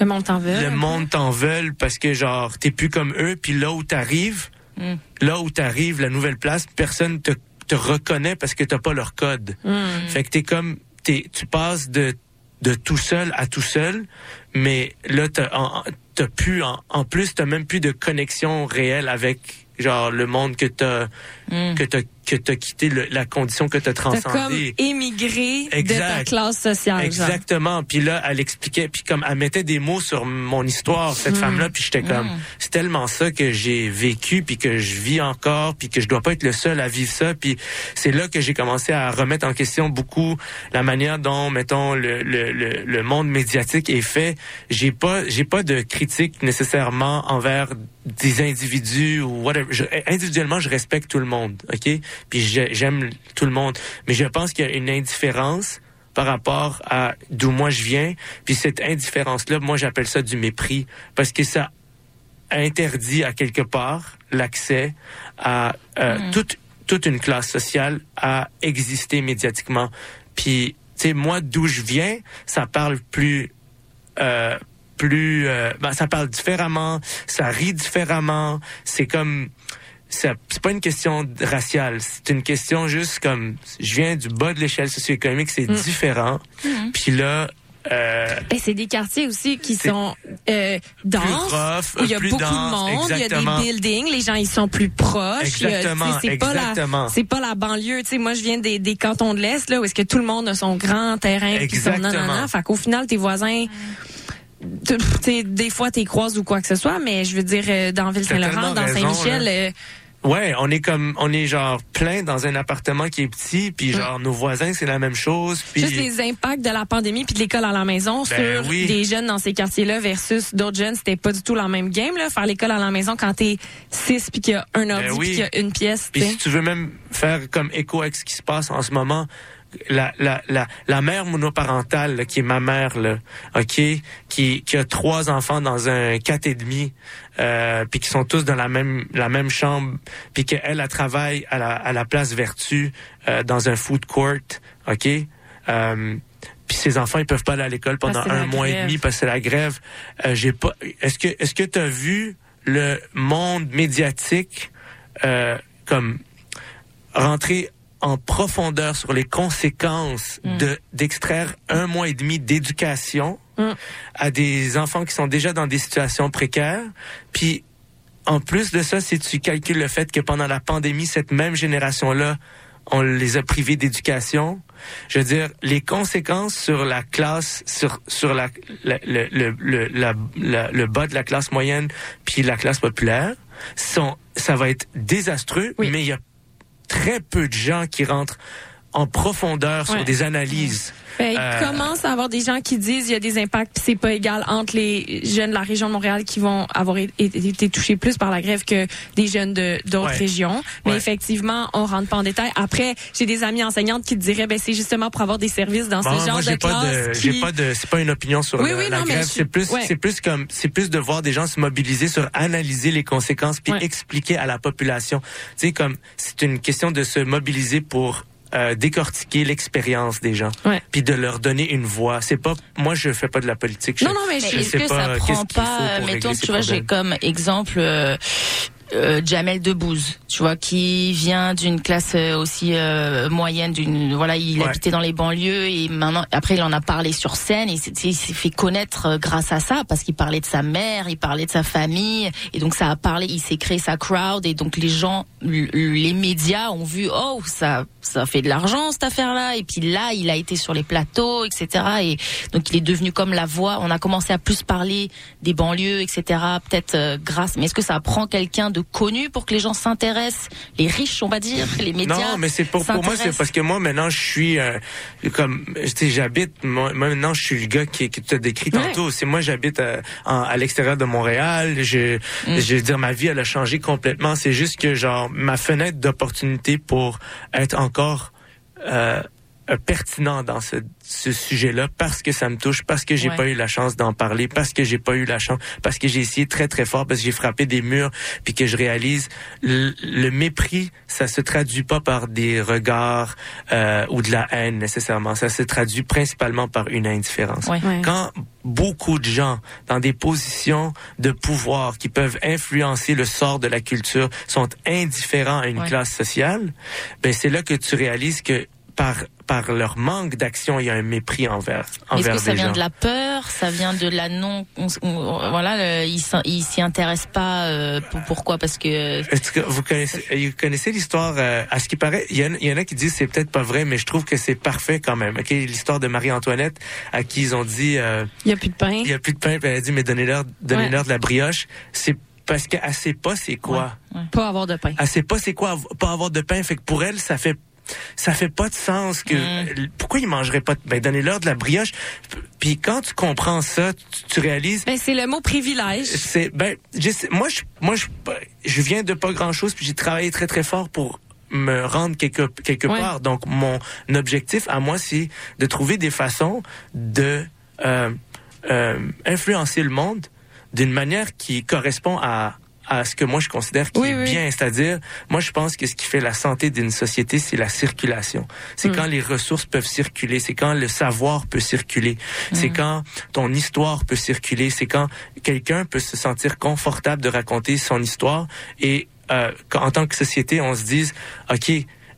Le monde t'en veut. le monde t'en veut parce que genre t'es plus comme eux, puis là où t'arrives, Mm. là où t'arrives, la nouvelle place, personne te, te reconnaît parce que t'as pas leur code. Mm. Fait que t'es comme t'es, tu passes de de tout seul à tout seul, mais là t'as en, t'as plus en, en plus t'as même plus de connexion réelle avec genre le monde que t'as Mm. que t'as que t'as quitté le- la condition que t'as T'as comme transcendée. émigré de ta Exact. classe sociale. Exactement. Puis là, elle expliquait, puis comme elle mettait des mots sur mon histoire, cette femme-là, puis j'étais comme, c'est tellement ça que j'ai vécu, puis que je vis encore, puis que je dois pas être le seul à vivre ça. Puis c'est là que j'ai commencé à remettre en question beaucoup la manière dont, mettons, le, le, le, le monde médiatique est fait. J'ai pas, j'ai pas de critique nécessairement envers des individus ou whatever. Je- individuellement, je respecte tout le monde, ok? Puis j'ai- j'aime tout le monde, mais je pense qu'il y a une indifférence par rapport à d'où moi je viens. Puis cette indifférence-là, moi j'appelle ça du mépris parce que ça interdit à quelque part l'accès à euh, toute toute une classe sociale à exister médiatiquement. Puis tu sais moi d'où je viens, ça parle plus euh, plus euh, ben, ça parle différemment, ça rit différemment, c'est comme c'est pas une question raciale, c'est une question juste comme je viens du bas de l'échelle socio-économique, c'est différent. Puis là euh, Ben, c'est des quartiers aussi qui sont euh, denses, où il y a beaucoup dense, de monde, il y a exactement. des buildings, les gens ils sont plus proches. Exactement, c'est pas la, exactement. c'est pas la banlieue. Tu sais, moi je viens des, des cantons de l'est là où est-ce que tout le monde a son grand terrain, puis son Exactement. nanana. Fait qu'au final tes voisins. tu des fois t'es croises ou quoi que ce soit, mais je veux dire euh, dans Ville-Saint-Laurent, dans Saint-Michel, euh, Ouais, on est comme on est genre plein dans un appartement qui est petit, puis genre nos voisins c'est la même chose, puis Juste les impacts de la pandémie puis de l'école à la maison Ben sur oui. des jeunes dans ces quartiers-là versus d'autres jeunes, c'était pas du tout la même game là. Faire l'école à la maison quand t'es six puis qu'il y a un ordi Ben oui. puis qu'il y a une pièce, Puis si tu veux même faire comme écho avec ce qui se passe en ce moment, la, la, la, la mère monoparentale, là, qui est ma mère, là, OK, qui, qui a trois enfants dans un quatre et demi, euh, puis qui sont tous dans la même, la même chambre, puis qu'elle, elle travaille à la, à la place Vertu, euh, dans un food court, OK? Euh, puis ses enfants ils peuvent pas aller à l'école pendant un mois et demi parce que c'est la grève. Euh, j'ai pas. Est-ce que est-ce que tu as vu le monde médiatique comme rentrer en profondeur sur les conséquences de d'extraire un mois et demi d'éducation Mm. à des enfants qui sont déjà dans des situations précaires, puis en plus de ça, si tu calcules le fait que pendant la pandémie, cette même génération-là, on les a privés d'éducation, je veux dire, les conséquences sur la classe, sur sur la, la- le, le, le, la- la- le bas de la classe moyenne, puis la classe populaire, sont, ça va être désastreux, Oui. mais il y a très peu de gens qui rentrent en profondeur sur Ouais. des analyses. Ben, il Euh, commence à avoir des gens qui disent il y a des impacts puis c'est pas égal entre les jeunes de la région de Montréal qui vont avoir été, touchés plus par la grève que des jeunes de d'autres Ouais. régions. Mais Ouais. effectivement, on rentre pas en détail. Après, j'ai des amies enseignantes qui te diraient ben c'est justement pour avoir des services dans Bon, ce genre moi, de j'ai pas de, classe j'ai qui- pas de, c'est pas une opinion sur Oui, le- oui, la non, grève. je- C'est plus, ouais. c'est plus comme, c'est plus de voir des gens se mobiliser sur analyser les conséquences puis expliquer à la population. Tu sais, comme, c'est une question de se mobiliser pour euh, décortiquer l'expérience des gens, Ouais. puis de leur donner une voix. C'est pas, moi, je fais pas de la politique. Je- Non, non, mais est-ce que pas, ça prend pas, mettons, tu vois, j'ai comme exemple euh, euh, Jamel Debbouze, tu vois, qui vient d'une classe euh, aussi euh, moyenne, d'une voilà, il Ouais. habitait dans les banlieues et maintenant, après, il en a parlé sur scène et il s'est- fait connaître euh, grâce à ça parce qu'il parlait de sa mère, il parlait de sa famille et donc ça a parlé, il s'est créé sa crowd et donc les gens, les médias ont vu, oh, ça, ça fait de l'argent cette affaire-là et puis là, il a été sur les plateaux, etc. Et donc il est devenu comme la voix. On a commencé à plus parler des banlieues, etc. Peut-être euh, grâce. Mais est-ce que ça prend quelqu'un de connu pour que les gens s'intéressent Les riches, on va dire, les médias. Non, mais c'est pour, pour moi, c'est parce que moi, maintenant, je suis euh, comme, tu sais, j'habite, moi, maintenant, je suis le gars qui, qui t'a décrit tantôt. C'est moi, j'habite euh, en- à l'extérieur de Montréal. Je, Mm. je veux dire, ma vie, elle a changé complètement. C'est juste que, genre, ma fenêtre d'opportunité pour être encore, euh, euh, pertinent dans ce, ce sujet-là parce que ça me touche, parce que j'ai Ouais. pas eu la chance d'en parler, parce que j'ai pas eu la chance, parce que j'ai essayé très très fort, parce que j'ai frappé des murs, puis que je réalise le, le mépris, ça se traduit pas par des regards euh, ou de la haine nécessairement, ça se traduit principalement par une indifférence. Ouais. Ouais. Quand beaucoup de gens dans des positions de pouvoir qui peuvent influencer le sort de la culture sont indifférents à une classe sociale, ben c'est là que tu réalises que par par leur manque d'action, il y a un mépris envers Est-ce envers que ça vient gens. de la peur? Ça vient de la non. on- on- voilà, le- il s'in- il s'y intéresse pas. euh, pour- pourquoi? Parce que. Est-ce que vous connaissez, vous connaissez l'histoire, euh, à ce qui paraît, il y, en, il y en a qui disent c'est peut-être pas vrai, mais je trouve que c'est parfait quand même. Ok, L'histoire de Marie-Antoinette, à qui ils ont dit, euh, Il y a plus de pain. il y a plus de pain, puis elle a dit, mais donnez-leur, donnez-leur Ouais. de la brioche. C'est parce qu'elle sait pas c'est quoi. Pas avoir de pain. Elle sait pas c'est quoi pas avoir de pain. Fait que pour elle, ça fait ça fait pas de sens que Mm. pourquoi ils mangeraient pas de ben donnez-leur de la brioche. Puis quand tu comprends ça, tu, tu réalises Ben, c'est le mot privilège. c'est ben je moi je moi je je viens de pas grand-chose puis j'ai travaillé très très fort pour me rendre quelque quelque Ouais. part. Donc mon objectif à moi c'est de trouver des façons de euh, euh, influencer le monde d'une manière qui correspond à à ce que moi je considère qui Oui, est oui. bien, c'est-à-dire moi je pense que ce qui fait la santé d'une société c'est la circulation. C'est Mm. quand les ressources peuvent circuler, c'est quand le savoir peut circuler, c'est quand ton histoire peut circuler, c'est quand quelqu'un peut se sentir confortable de raconter son histoire et euh, en tant que société on se dise ok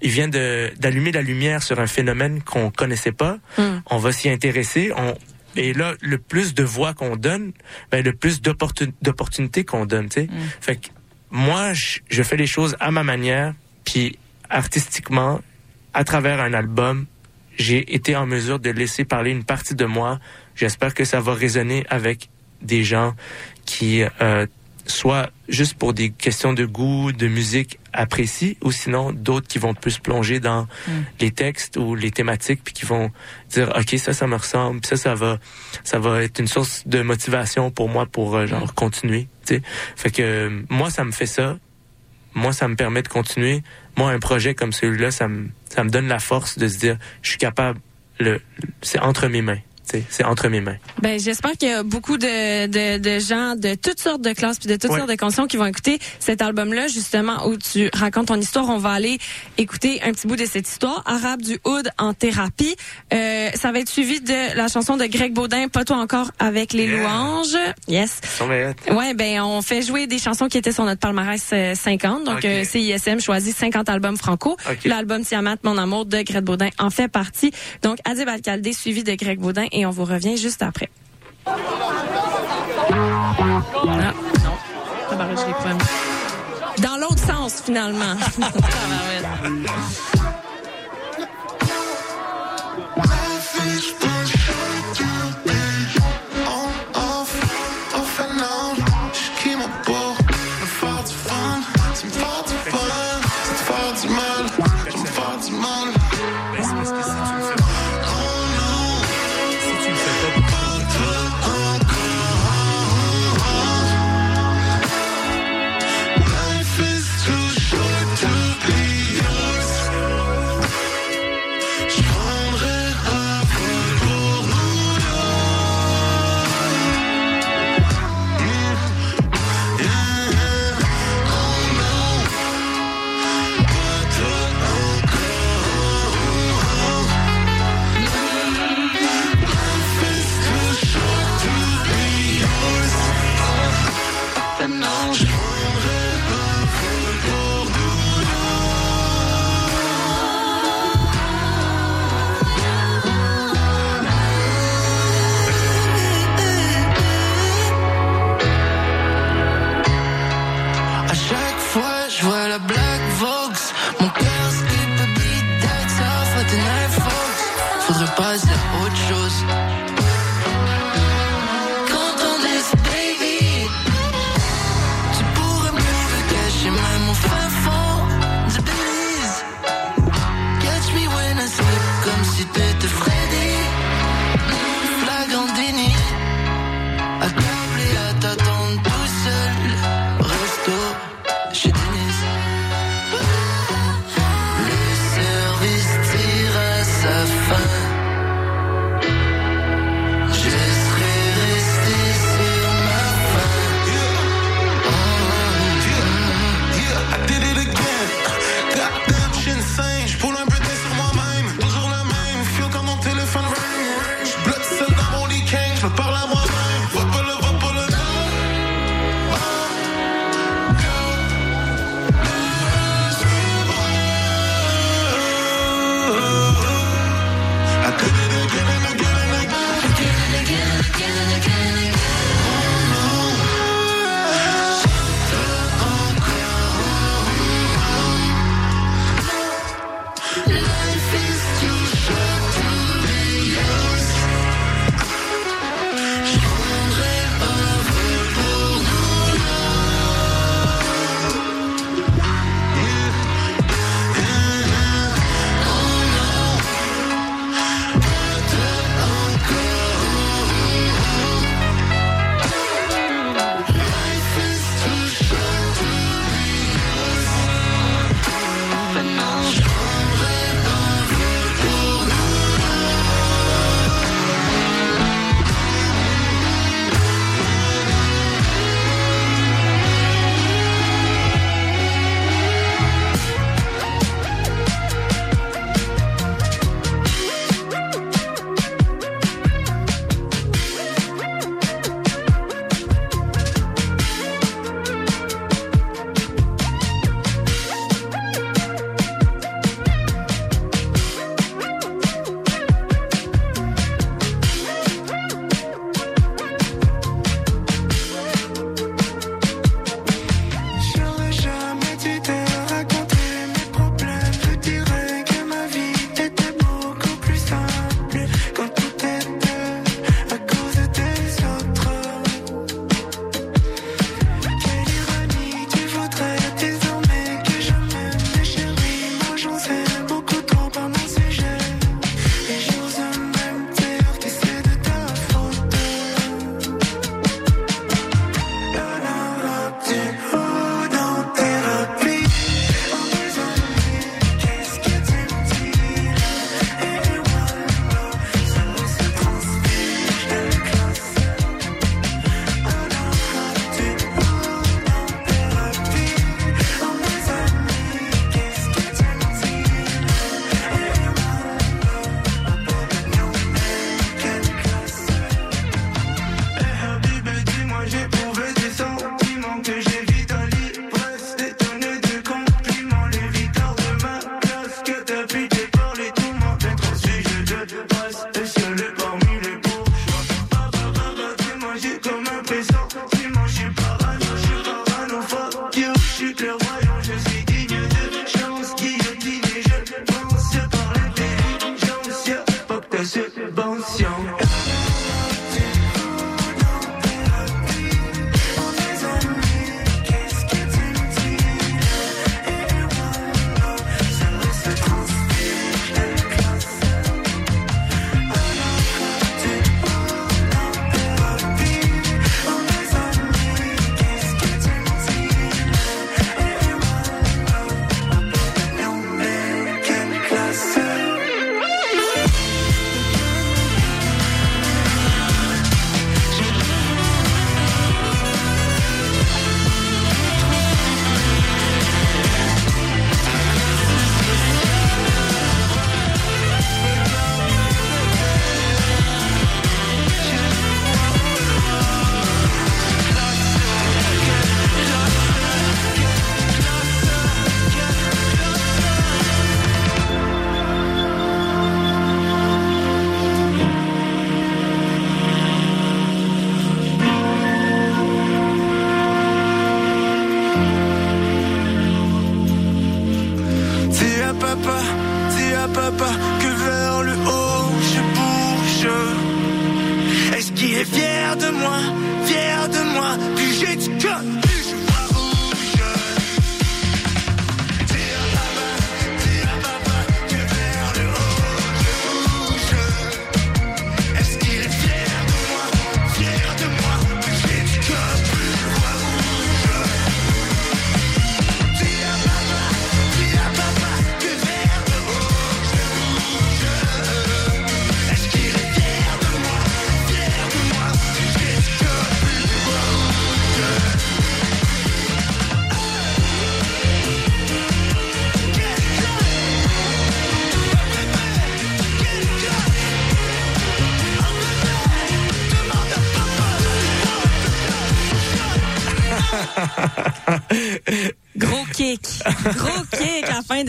il vient d'allumer la lumière sur un phénomène qu'on connaissait pas, Mm. on va s'y intéresser, on et là, le plus de voix qu'on donne, ben, le plus d'opportun- d'opportunités qu'on donne, tu sais. Fait que moi, je, je fais les choses à ma manière, puis artistiquement, à travers un album, j'ai été en mesure de laisser parler une partie de moi. J'espère que ça va résonner avec des gens qui, euh, soit juste pour des questions de goût, de musique apprécient, ou sinon d'autres qui vont plus plonger dans les textes ou les thématiques, puis qui vont dire ok ça ça me ressemble, puis ça ça va ça va être une source de motivation pour moi pour euh, genre continuer. Tu sais, fait que euh, moi ça me fait ça, moi ça me permet de continuer. Moi un projet comme celui-là ça me ça me donne la force de se dire je suis capable le c'est entre mes mains. C'est entre mes mains. Ben, j'espère qu'il y a beaucoup de, de, de gens de toutes sortes de classes puis de toutes Ouais. sortes de conditions qui vont écouter cet album-là, justement, où tu racontes ton histoire. On va aller écouter un petit bout de cette histoire. Arabe du Hood en thérapie. Euh, ça va être suivi de la chanson de Greg Baudin, Pas toi encore avec les Yeah. louanges. Yes. Ouais, ben on fait jouer des chansons qui étaient sur notre palmarès euh, 50. Donc Ok. euh, CISM choisit 50 albums franco. L'album Tiamat, Mon amour de Greg Baudin en fait partie. Donc Adib Alcaldé suivi de Greg Baudin et on vous revient juste après. Ah, non. Dans l'autre sens finalement.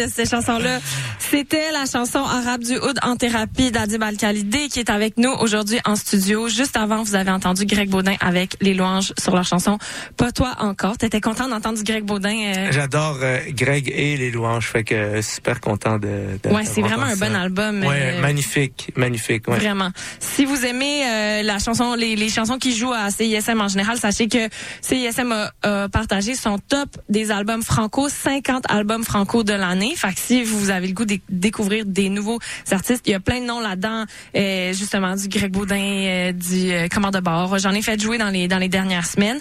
de cette chanson-là. C'était la chanson arabe du Oud en thérapie d'Adib Al-Khalidé qui est avec nous aujourd'hui en studio. Juste avant, vous avez entendu Greg Baudin avec les louanges sur leur chanson Pas toi encore. T'étais content d'entendre Greg Baudin? euh? J'adore euh, Greg et les louanges, fait que euh, super content de. de Ouais, c'est vraiment un bon album. Ouais, euh, magnifique, magnifique. Ouais. Vraiment. Si vous aimez la chanson, les, les chansons qui jouent à CISM en général, sachez que CISM a, a partagé son top des albums franco, 50 albums franco de l'année. Fait que si vous avez le goût de découvrir des nouveaux artistes, il y a plein de noms là-dedans, euh, justement du Greg Baudin, euh, du euh, Commande de bord. J'en ai fait jouer dans les dans les dernières semaines.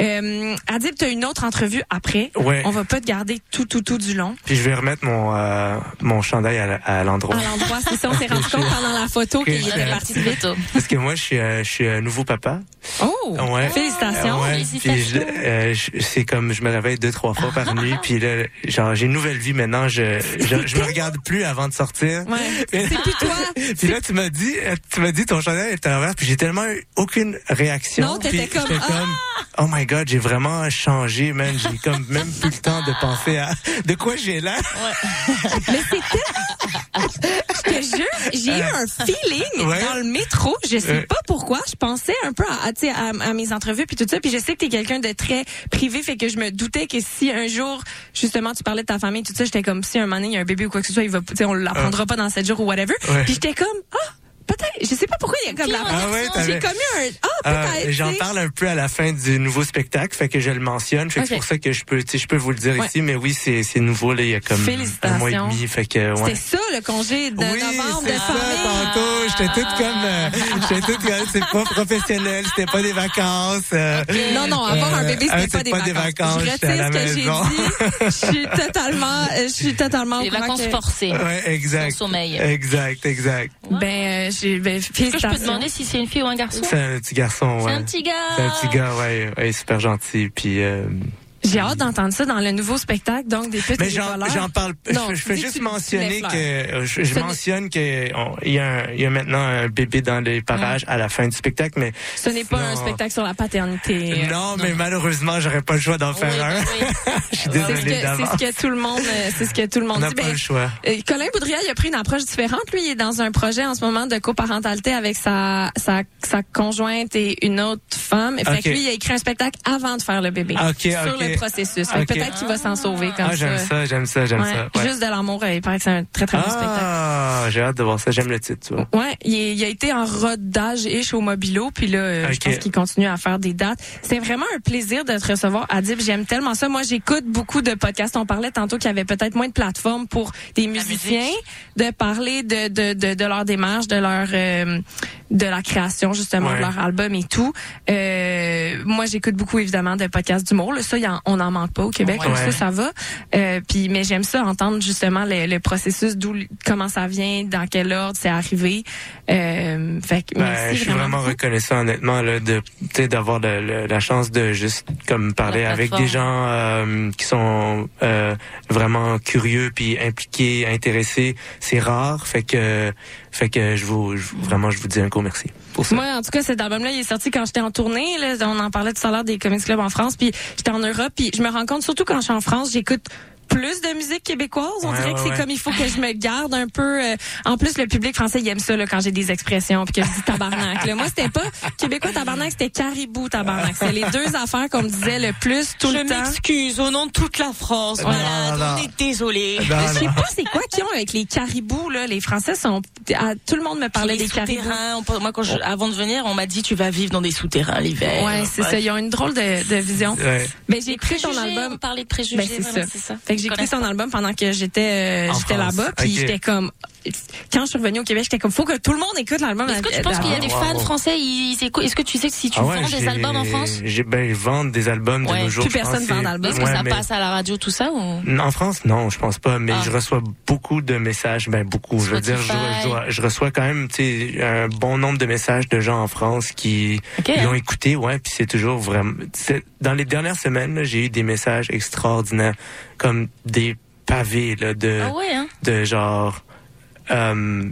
Euh, Adib, tu as une autre entrevue après. Ouais. On va pas te garder tout tout tout du long. Puis je vais remettre mon euh, mon chandail à, l'endroit. À l'endroit, c'est ça, on s'est rendu compte pendant la photo qu'il était parti vite. Parce que moi, je suis, euh, je suis un nouveau papa. Oh, Ouais. félicitations. Ouais, euh, je- c'est comme je me réveille deux trois fois par nuit, puis là, genre j'ai une nouvelle vie maintenant. Je je, je me regarde plus avant de sortir. Ouais. C'est plus toi. Puis là, tu m'as dit, tu m'as dit ton chandail est à l'envers, puis j'ai tellement eu aucune réaction. Non, t'étais comme, ah! comme, oh my god, j'ai vraiment changé, man. J'ai comme même plus le temps de penser à de quoi j'ai l'air. Mais c'était. Je te jure, j'ai eu un feeling Ouais. dans le métro. Je sais Ouais. pas pourquoi. Je pensais un peu à, à, tu sais, à, à mes entrevues puis tout ça. Puis je sais que t'es quelqu'un de très privé, fait que je me doutais que si un jour, justement, tu parlais de ta famille, tout ça, j'étais comme si un moment donné, il y a un bébé ou quoi que ce soit, il va, on l'apprendra pas dans sept jours ou whatever. Ouais. Puis j'étais comme, ah, peut-être. Je sais pas pourquoi il y a comme la. Ah ouais, j'ai comme eu un, ah, Euh, peut-être. J'en tu sais. parle un peu à la fin du nouveau spectacle, fait que je le mentionne. Fait que c'est pour ça que je peux, je peux vous le dire Ouais. ici, mais oui, c'est c'est nouveau là, il y a comme un mois et demi, fait que ouais. C'était ça le congé de Oui, novembre c'est ça, tantôt. J'étais toute comme, euh, j'étais toute comme, c'est pas professionnel, c'était pas des vacances. euh, Non, non, avoir un Euh, bébé, ah, c'était c'est pas, des vacances. Je j'étais à retire la ce que j'ai maison. dit. Je suis totalement, je suis totalement courant vacances que- forcées. Ouais, exact. Sans sommeil. Exact, exact. Ben, ben, Est-ce que je peux te demander si c'est une fille ou un garçon? C'est un petit garçon, C'est ouais. un petit gars. C'est un petit gars, ouais, ouais, super gentil. Puis, euh, J'ai hâte d'entendre ça dans le nouveau spectacle, donc des petits mais j'en, parle. Non, je, je fais juste mentionner que euh, je, je mentionne que on- il y a, un- il y a maintenant un bébé dans les parages à la fin du spectacle, mais Ce n'est pas un spectacle sur la paternité. euh, non, mais malheureusement, j'aurais pas le choix d'en faire Oui, un. oui. je suis C'est ce, désolé que, c'est d'avance. ce que tout le monde, euh, c'est ce que tout le On monde n'a dit. pas Ben, le choix. euh, Colin Boudria, il a pris une approche différente. Lui, il est dans un projet en ce moment de coparentalité avec sa, sa, sa conjointe et une autre femme. Fait Ok. que lui, il a écrit un spectacle avant de faire le bébé. Ok, sur ok. le processus. Que Ok. Peut-être qu'il va s'en sauver comme Ah, j'aime ça. j'aime ça, j'aime Ouais. ça. Ouais. Juste de l'amour, il paraît que c'est un très très bon spectacle. Ah, j'ai hâte de voir ça. J'aime le titre, tu vois. Ouais, il, est- il a été en rodage-ish au Mobilo, puis là, euh, je pense qu'il continue à faire des dates. C'est vraiment un plaisir de te recevoir, Adib. J'aime tellement ça. Moi, j'écoute beaucoup de podcasts. On parlait tantôt qu'il y avait peut-être moins de plateformes pour des musiciens de parler de, de, de, de leur démarche, de leur euh, de la création justement Ouais. de leur album et tout. Euh, moi, j'écoute beaucoup évidemment de podcasts d'humour. Ça, il y en- on n'en manque pas au Québec. Ouais. donc Ça, ça va. Euh, puis, mais j'aime ça entendre justement le, le processus, d'où, comment ça vient, dans quel ordre c'est arrivé. Euh, fait que Ben, merci je suis vraiment reconnaissant honnêtement là, de d'avoir la chance de juste comme parler avec des gens euh, qui sont euh, vraiment curieux puis impliqués, intéressés. C'est rare, fait que fait que je vous je- vraiment je vous dis un gros merci pour ça. Moi, en tout cas, cet album-là, il est sorti quand j'étais en tournée. Là, on en parlait tout à l'heure des comics clubs en France. Puis j'étais en Europe. Puis je me rends compte, surtout quand je suis en France, j'écoute plus de musique québécoise. On Ouais, dirait que c'est ouais. comme il faut que je me garde un peu. euh, en plus, le public français, il aime ça là, quand j'ai des expressions puis que je dis tabarnak. Là. Moi, c'était pas québécois tabarnak, c'était caribou tabarnak. C'est les deux affaires qu'on me disait le plus tout le temps. m'excuse au nom de toute la France. non. on est désolé. Je sais pas c'est quoi qu'ils ont avec les caribous là. Les Français sont. ah, tout le monde me parlait des caribous. Moi, quand je- avant de venir, on m'a dit tu vas vivre dans des souterrains l'hiver. Ouais, c'est ça. Ils ont une drôle de, de vision. Ouais. Ben, j'ai écouté ton album. On parlait de préjugés. Ben, c'est voilà, ça. c'est ça. Fait que j'ai écouté Connais son album pendant que j'étais euh, j'étais là-bas, puis j'étais comme quand je suis revenue au Québec, j'étais comme faut que tout le monde écoute l'album. Est-ce que tu penses qu'il y a des wow. fans français ils écoutent Est-ce que tu sais que si tu Ah ouais, vends des albums en France? J'ai ben ils vendent des albums de nos jours. Plus personne vend d'albums. Est-ce que Ouais, ça mais- passe à la radio tout ça ou? En France, non, je pense pas, mais Ah. je reçois beaucoup de messages, ben beaucoup, je veux dire, je, reçois quand même, tu sais, un bon nombre de messages de gens en France qui Ok, l'ont écouté, ouais, puis c'est toujours vraiment, dans les dernières semaines, j'ai eu des messages extraordinaires, comme des pavés, là, de, Ah ouais hein? de genre, euh,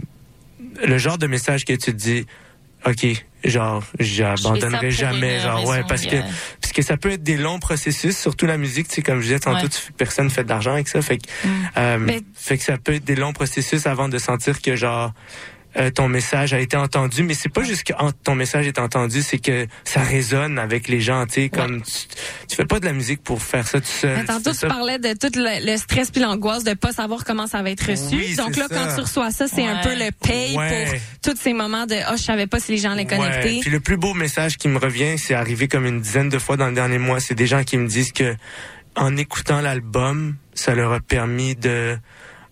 le genre de message que tu te dis, ok, genre, j'abandonnerai jamais, genre, ouais, parce que parce que ça peut être des longs processus, surtout la musique, tu sais, comme je disais tantôt, Ouais. personne fait de l'argent avec ça, fait que, euh, Mais- fait que ça peut être des longs processus avant de sentir que genre euh, ton message a été entendu, mais c'est pas juste que en- ton message est entendu, c'est que ça résonne avec les gens, tu sais, comme tu, tu fais pas de la musique pour faire ça tout seul. Mais tantôt, tu ça- parlais de tout le, le stress puis l'angoisse de pas savoir comment ça va être reçu. Oui, Donc là, ça. quand tu reçois ça, c'est un peu le paye Ouais. pour tous ces moments de oh, je savais pas si les gens allaient connecter. Ouais. Puis le plus beau message qui me revient, c'est arrivé comme une dizaine de fois dans le dernier mois. C'est des gens qui me disent que en écoutant l'album, ça leur a permis de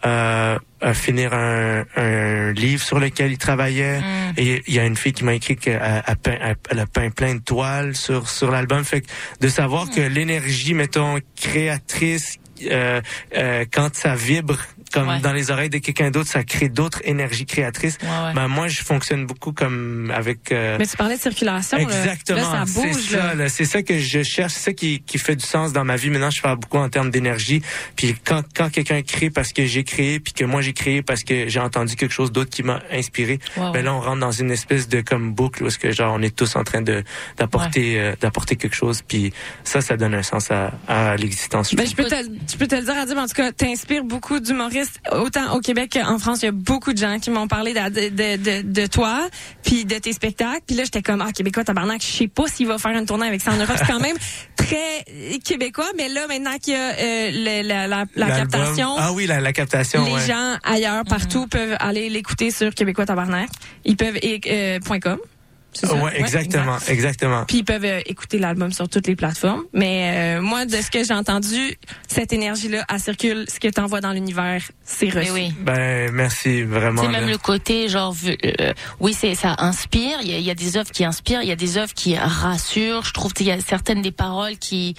euh, à finir un, un livre sur lequel ils travaillaient. Mm. Et il y a une fille qui m'a écrit qu'elle a, peint, elle a peint plein de toiles sur sur l'album. Fait que de savoir que l'énergie, mettons, créatrice, euh, euh, quand ça vibre comme Ouais. dans les oreilles de quelqu'un d'autre, ça crée d'autres énergies créatrices. Ouais, ouais. Ben, moi, je fonctionne beaucoup comme avec. euh, Mais tu parlais de circulation. Exactement. C'est ça. C'est ça que je cherche. C'est ça qui, qui fait du sens dans ma vie. Maintenant, je parle beaucoup en termes d'énergie. Puis quand, quand quelqu'un crée parce que j'ai créé, puis que moi j'ai créé parce que j'ai entendu quelque chose d'autre qui m'a inspiré, Wow. ben là, on rentre dans une espèce de comme boucle où est-ce que genre on est tous en train de d'apporter euh, d'apporter quelque chose. Puis ça, ça donne un sens à, à l'existence. Ben, je peux te, je peux te le dire, Adib, en tout cas, t'inspires beaucoup d'humoristes, autant au Québec qu'en France. Il y a beaucoup de gens qui m'ont parlé de, de, de, de toi, puis de tes spectacles. Puis là, j'étais comme, ah, Québécois, tabarnak, je sais pas s'il va faire une tournée avec ça en Europe. C'est quand même très québécois, mais là, maintenant qu'il y a euh, le- la, la, la captation, Ah oui, la, la captation. les ouais. gens ailleurs, partout, peuvent aller l'écouter sur Québécois Tabarnak. Ils peuvent, et, euh, point .com. C'est ça? Ouais, exactement, exactement. Puis ils peuvent euh, écouter l'album sur toutes les plateformes. Mais euh, moi, de ce que j'ai entendu, cette énergie-là, elle circule. Ce que t'envoies dans l'univers, c'est reçu. Oui. Ben merci vraiment. C'est même le côté genre vu- euh, oui c'est ça inspire il y, a, il y a des œuvres qui inspirent il y a des œuvres qui rassurent je trouve qu'il y a certaines des paroles qui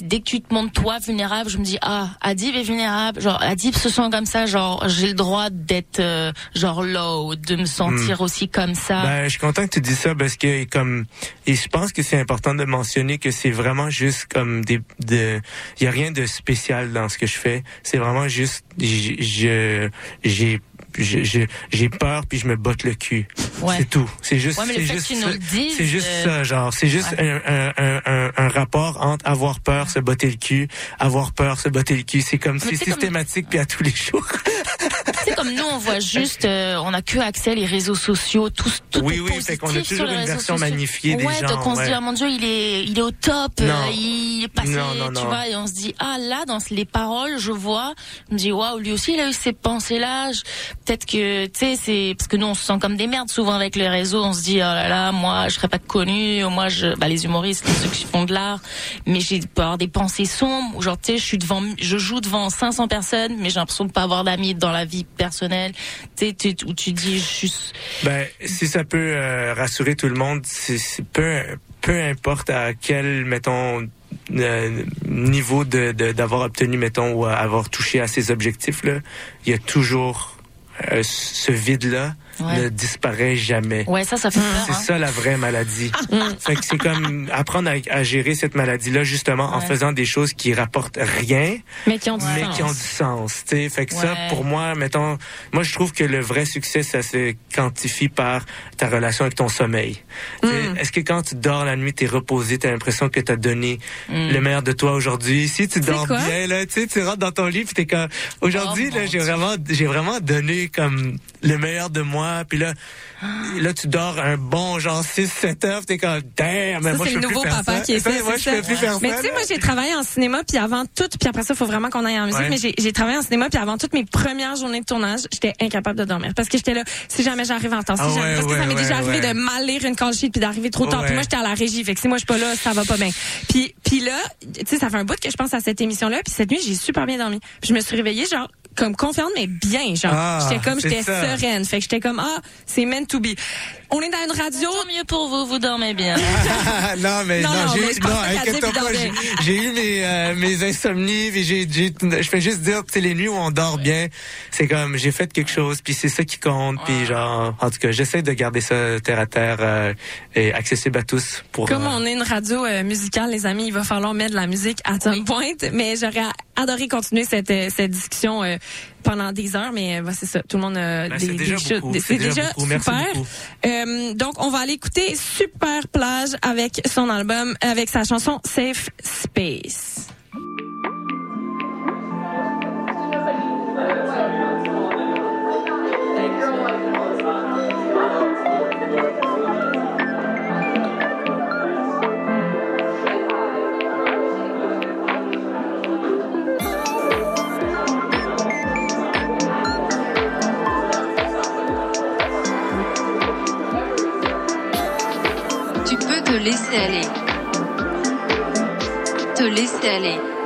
dès que tu te montres toi vulnérable je me dis ah Adib est vulnérable genre Adib se sent comme ça genre j'ai le droit d'être euh, genre low de me sentir aussi comme ça Ben, je suis content que tu dis ça parce que comme et je pense que c'est important de mentionner que c'est vraiment juste comme des de il y a rien de spécial dans ce que je fais, c'est vraiment juste je j'ai j'ai peur puis je me botte le cul. Ouais. C'est tout. C'est juste Ouais, c'est juste c'est euh, ça genre, c'est juste un, un, un, un, un rapport entre avoir peur, se botter le cul, avoir peur, se botter le cul, c'est comme c'est comme- systématique puis à tous les jours. sais, comme nous, on voit juste, euh, on a que accès les réseaux sociaux, tout, tout Oui, oui, fait qu'on a toujours une version sociaux. magnifiée des ouais, gens, donc on se dit, ouais. ah mon Dieu, il est, il est au top, Non. euh, il est passé, Non, non, tu non. vois, et on se dit, ah là, dans les paroles, je vois, je me dis, waouh, lui aussi, il a eu ces pensées-là. Peut-être que, tu sais, c'est parce que nous, on se sent comme des merdes souvent avec les réseaux. On se dit, oh là là, moi, je serais pas connu, moi, je, bah, les humoristes, ceux qui font de l'art, mais j'ai avoir des pensées sombres. Ou genre, tu sais, je suis devant, je joue devant 500 personnes, mais j'ai l'impression de pas avoir d'amis dans la vie personnelle. Tu sais, où tu dis, suis, Ben, si ça peut euh, rassurer tout le monde, c'est peu, peu importe à quel, mettons, euh, niveau de d'avoir obtenu, mettons, ou avoir touché à ses objectifs, là, il y a toujours euh, ce vide-là Ouais. ne disparaît jamais. ouais, ça, ça fait. C'est hein. ça la vraie maladie. fait que c'est comme apprendre à, à gérer cette maladie-là justement en faisant des choses qui rapportent rien, Mais qui ont du mais sens. qui ont du sens. tu sais. Fait que ça, pour moi, mettons, moi je trouve que le vrai succès, ça se quantifie par ta relation avec ton sommeil. Mm. Est-ce que quand tu dors la nuit, t'es reposé, t'as l'impression que t'as donné Mm. le meilleur de toi aujourd'hui? Si tu dors bien, là, tu sais, tu rentres dans ton lit, puis t'es comme, aujourd'hui, Oh, là, mon j'ai vraiment, j'ai vraiment donné comme le meilleur de moi, puis là. Là, tu dors un bon genre 6-7 heures, t'es comme, damn, mais Ça, moi, c'est je le peux nouveau plus faire papa ça. qui est Ça, Moi, je ça. peux plus faire Mais ça. tu sais, moi, j'ai travaillé en cinéma, puis avant tout, puis après ça, il faut vraiment qu'on aille en musique, Ouais. mais j'ai- travaillé en cinéma, puis avant toutes mes premières journées de tournage, j'étais incapable de dormir. Parce que j'étais là, si jamais j'arrive en temps, si Ah jamais, ouais, parce que ça ouais, m'est déjà arrivé de mal lire une call sheet, puis d'arriver trop tard. Puis moi, j'étais à la régie, fait que si moi, je suis pas là, ça va pas bien. Puis, puis là, tu sais, ça fait un bout que je pense à cette émission-là, puis cette nuit, j'ai super bien dormi. Puis je me suis réveillée, genre, comme confiante, mais bien, genre. Ah, j'étais comme, j'étais sereine. Fait que j'étais comme, ah, c'est meant to be. On est dans une radio, Tant mieux pour vous, vous dormez bien. non, mais Non, non, non, j'ai mais eu, mes, euh, mes insomnies, puis j'ai, j'ai, je fais juste dire, c'est les nuits où on dort bien, c'est comme, j'ai fait quelque chose, puis c'est ça qui compte, puis genre, en tout cas, j'essaie de garder ça terre à terre euh, et accessible à tous pour. Comme euh, on est une radio euh, musicale, les amis, il va falloir mettre de la musique à some point. Mais j'aurais adoré continuer cette, euh, cette discussion euh, pendant des heures, mais bah, c'est ça. Tout le monde a Ben, des, déjà des- c'est déjà super. Euh, donc, on va aller écouter Super Plage avec son album, avec sa chanson Safe Space. Laisser aller. Te laisser aller.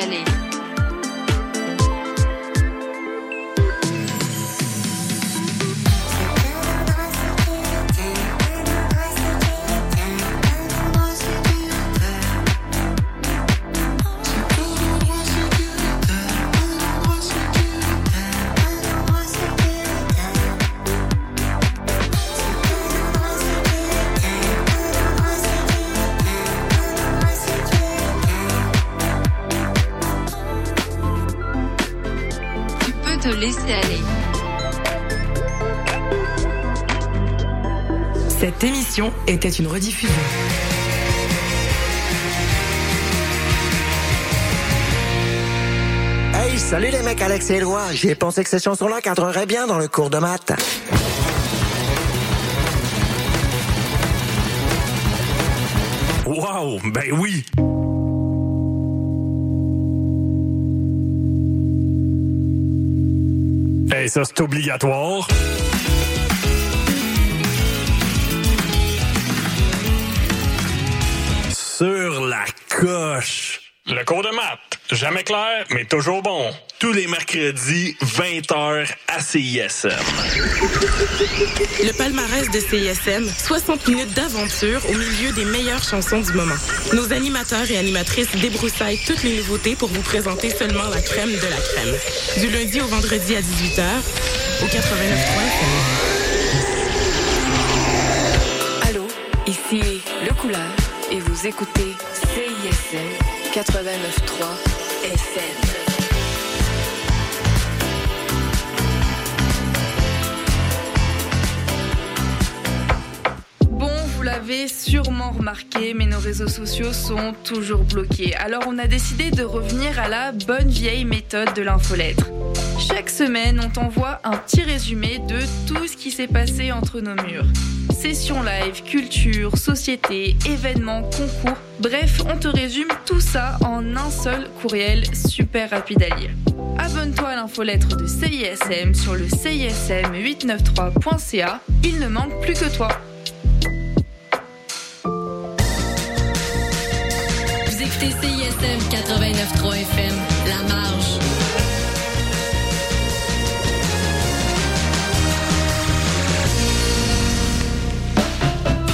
Te émission était une rediffusion. Hey, salut les mecs, Alex et Éloi. J'ai pensé que ces chansons-là cadreraient bien dans le cours de maths. Wow, ben oui. Et ça, c'est obligatoire. Coche. Le cours de maths. Jamais clair, mais toujours bon. Tous les mercredis, 20h à CISM. Le palmarès de CISM, 60 minutes d'aventure au milieu des meilleures chansons du moment. Nos animateurs et animatrices débroussaillent toutes les nouveautés pour vous présenter seulement la crème de la crème. Du lundi au vendredi à 18h, au 89.3 Allô, ici Le Couleur et vous écoutez CISM 89.3 FM. Bon, vous l'avez sûrement remarqué, mais nos réseaux sociaux sont toujours bloqués. Alors on a décidé de revenir à la bonne vieille méthode de l'infolettre. Chaque semaine, on t'envoie un petit résumé de tout ce qui s'est passé entre nos murs. Sessions live, culture, société, événements, concours, bref, on te résume tout ça en un seul courriel super rapide à lire. Abonne-toi à l'infolettre de CISM sur le CISM893.ca, il ne manque plus que toi. Vous écoutez CISM 89.3 FM, La Marge.